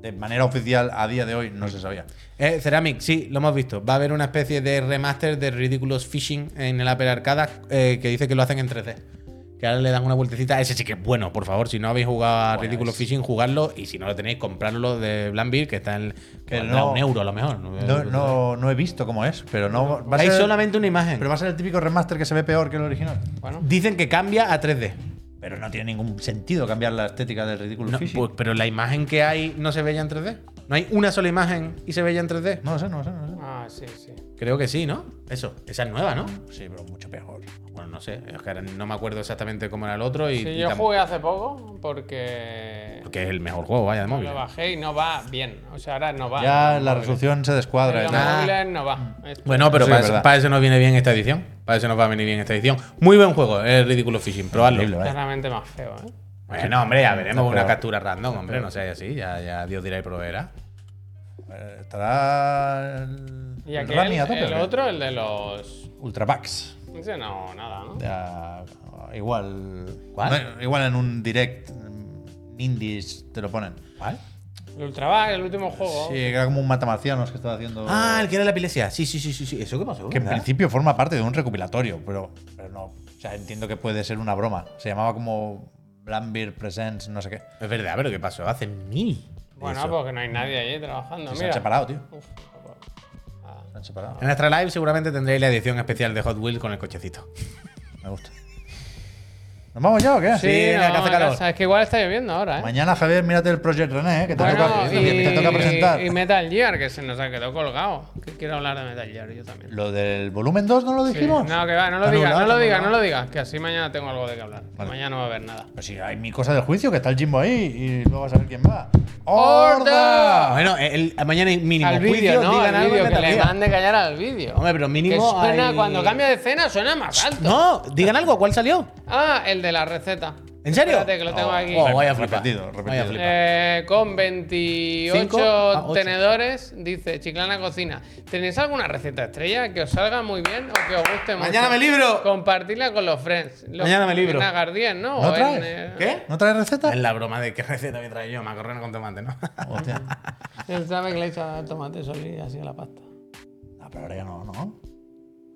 de manera oficial a día de hoy no se sabía. Eh, Ceramic, sí, lo hemos visto. Va a haber una especie de remaster de Ridiculous Fishing en el Apple Arcade eh, que dice que lo hacen en 3D. Que ahora le dan una vueltecita. Ese sí que es bueno, por favor. Si no habéis jugado a Bueno, Ridiculous es- Fishing, jugarlo. Y si no lo tenéis, comprarlo de Blambir, que está en. Que no- un euro a lo mejor. No, no, no he visto cómo es, pero no. Va a Hay ser, solamente una imagen. Pero va a ser el típico remaster que se ve peor que el original. Bueno, Dicen que cambia a 3D. Pero no tiene ningún sentido cambiar la estética del ridículo No, pues, pero la imagen que hay no se ve ya en 3D. No hay una sola imagen y se ve ya en 3D. No lo sé, no lo sé, no lo sé. ah, sí, sí. Creo que sí, ¿no? Eso, esa es nueva, ¿no? Sí, pero mucho peor. No sé, es que ahora no me acuerdo exactamente cómo era el otro y, Sí, y yo jugué hace poco porque porque es el mejor juego, vaya, de móvil. lo bajé y no va bien. O sea, ahora no va. Ya la resolución se descuadra. Los. Ah. móviles no va. Esto- Bueno, pero Sí, para, es eso, para eso nos viene bien esta edición. Para eso nos va a venir bien esta edición. Muy buen juego, el Ridiculous Fishing, probadlo. Vaya. Claramente más feo, ¿eh? Bueno, hombre, ya veremos una captura random, hombre, no sea así, ya, ya Dios dirá y proveerá. Eh, Estará. El, Y el aquel, Rami a tope, el ¿o qué? otro, el de los. Ultrapax. Ese no, nada, ¿no? Ya, igual. ¿Cuál? no, igual en un direct. mm, Indies te lo ponen. ¿Cuál? El Ultraback, el último juego. Sí, era como un matamarcianos que estaba haciendo. Ah, el que era la epilepsia. Sí, sí, sí, sí, sí. ¿Eso qué pasó? Que en ¿verdad? principio forma parte de un recopilatorio, pero, pero no. O sea, entiendo que puede ser una broma. Se llamaba como Blambir Presents, no sé qué. Es verdad, pero ¿qué pasó? Hace mil. Bueno, eso. porque no hay nadie allí trabajando. Se Mira. han separado, tío. Uf, ah. Se han separado. En nuestra live seguramente tendréis la edición especial de Hot Wheels con el cochecito. Me gusta. ¿Nos vamos ya o qué? Sí, no, que hace calor. casa, es que igual está lloviendo ahora, ¿eh? Mañana, Javier, mírate el Project René, ¿eh? que te, Bueno, toca, que te toca presentar. y, Metal Gear, que se nos ha quedado colgado. Que quiero hablar de Metal Gear yo también. Lo del volumen 2 no lo Sí, dijimos. No, que va, no lo digas, no lo digas, no lo digas. Que así mañana tengo algo de que hablar. Vale. Mañana no va a haber nada. Pues sí, hay mi cosa del juicio, que está el Jimbo ahí y luego vas a ver quién va. ¡Horda! Bueno, el, mañana mínimo Al vídeo, juicio, ¿no? digan Al algo que le mande callar al vídeo. Hombre, pero Que mínimo suena, hay- cuando cambia de escena suena más alto. No, digan algo, ¿cuál salió? Ah, el de la receta. ¿En serio? Espérate, que lo tengo Oh, aquí. Oh, vaya a flipar. Repetido. Vaya. Eh, con 28 ¿Cinco? Ah, ocho. tenedores, dice Chiclana Cocina. ¿Tenéis alguna receta estrella que os salga muy bien o que os guste mucho? Mañana me libro. Compartirla con los friends. Los- Mañana me libro. En Agardien, ¿no? ¿No en, eh, ¿Qué? ¿No traes receta? Es la broma de qué receta me trae yo, macarrona con tomate, ¿no? Hostia. Él sabe que le echa tomate solo y así a la pasta. No, pero ahora ya no, ¿no?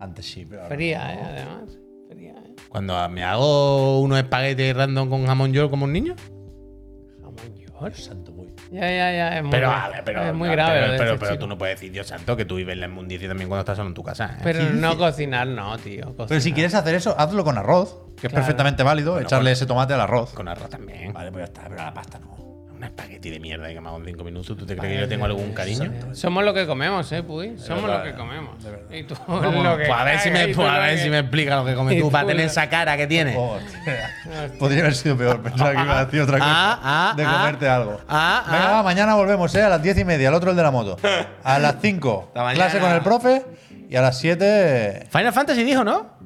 Antes sí, pero ahora Fría, no. ¿eh? Además. ¿Eh? Cuando me hago unos espaguetis random con jamón york como un niño. Jamón Dios santo, voy. Ya, ya, ya. Es muy, Pero, grave. a ver, pero, es muy grave. Pero, pero, este pero tú no puedes decir, Dios santo, que tú vives la inmundicia también cuando estás solo en tu casa. ¿eh? Pero no cocinar, no, tío. Pero si quieres hacer eso, hazlo con arroz, que es perfectamente válido, echarle ese tomate al arroz. Con arroz también. Vale, pues ya está, pero a la pasta no. Un espagueti de mierda que me hago en 5 minutos. ¿Tú te crees que yo tengo algún cariño? Somos lo que comemos, eh, Puy. Somos lo que comemos. de verdad. Y tú Vamos, lo que pues a ver si me, pues a ver si me explica lo que comes tú, para tener esa cara que tienes. Podría haber sido peor. Pensaba que iba a decir otra cosa. Ah, ah, de ah. comerte algo. Ah, Venga, ah. va, mañana volvemos, ¿eh? A las diez y media, el otro el de la moto. A las 5, Hasta mañana. clase con el profe. Y a las 7. Final Fantasy dijo, ¿no?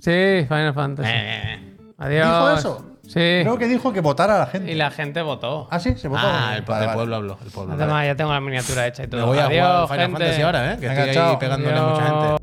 Sí, Final Fantasy. Eh, Adiós. ¿Dijo eso? Sí. Creo que dijo que votara a la gente. Y la gente votó. Ah, sí, se votó. Ah, el, Vale, el vale. pueblo habló. El pueblo. Además, ya tengo la miniatura hecha y todo. Me voy a Adiós, jugar al Final gente. Fantasy ahora, ¿eh? Que Venga, estoy ahí chao. pegándole a mucha gente. Adiós.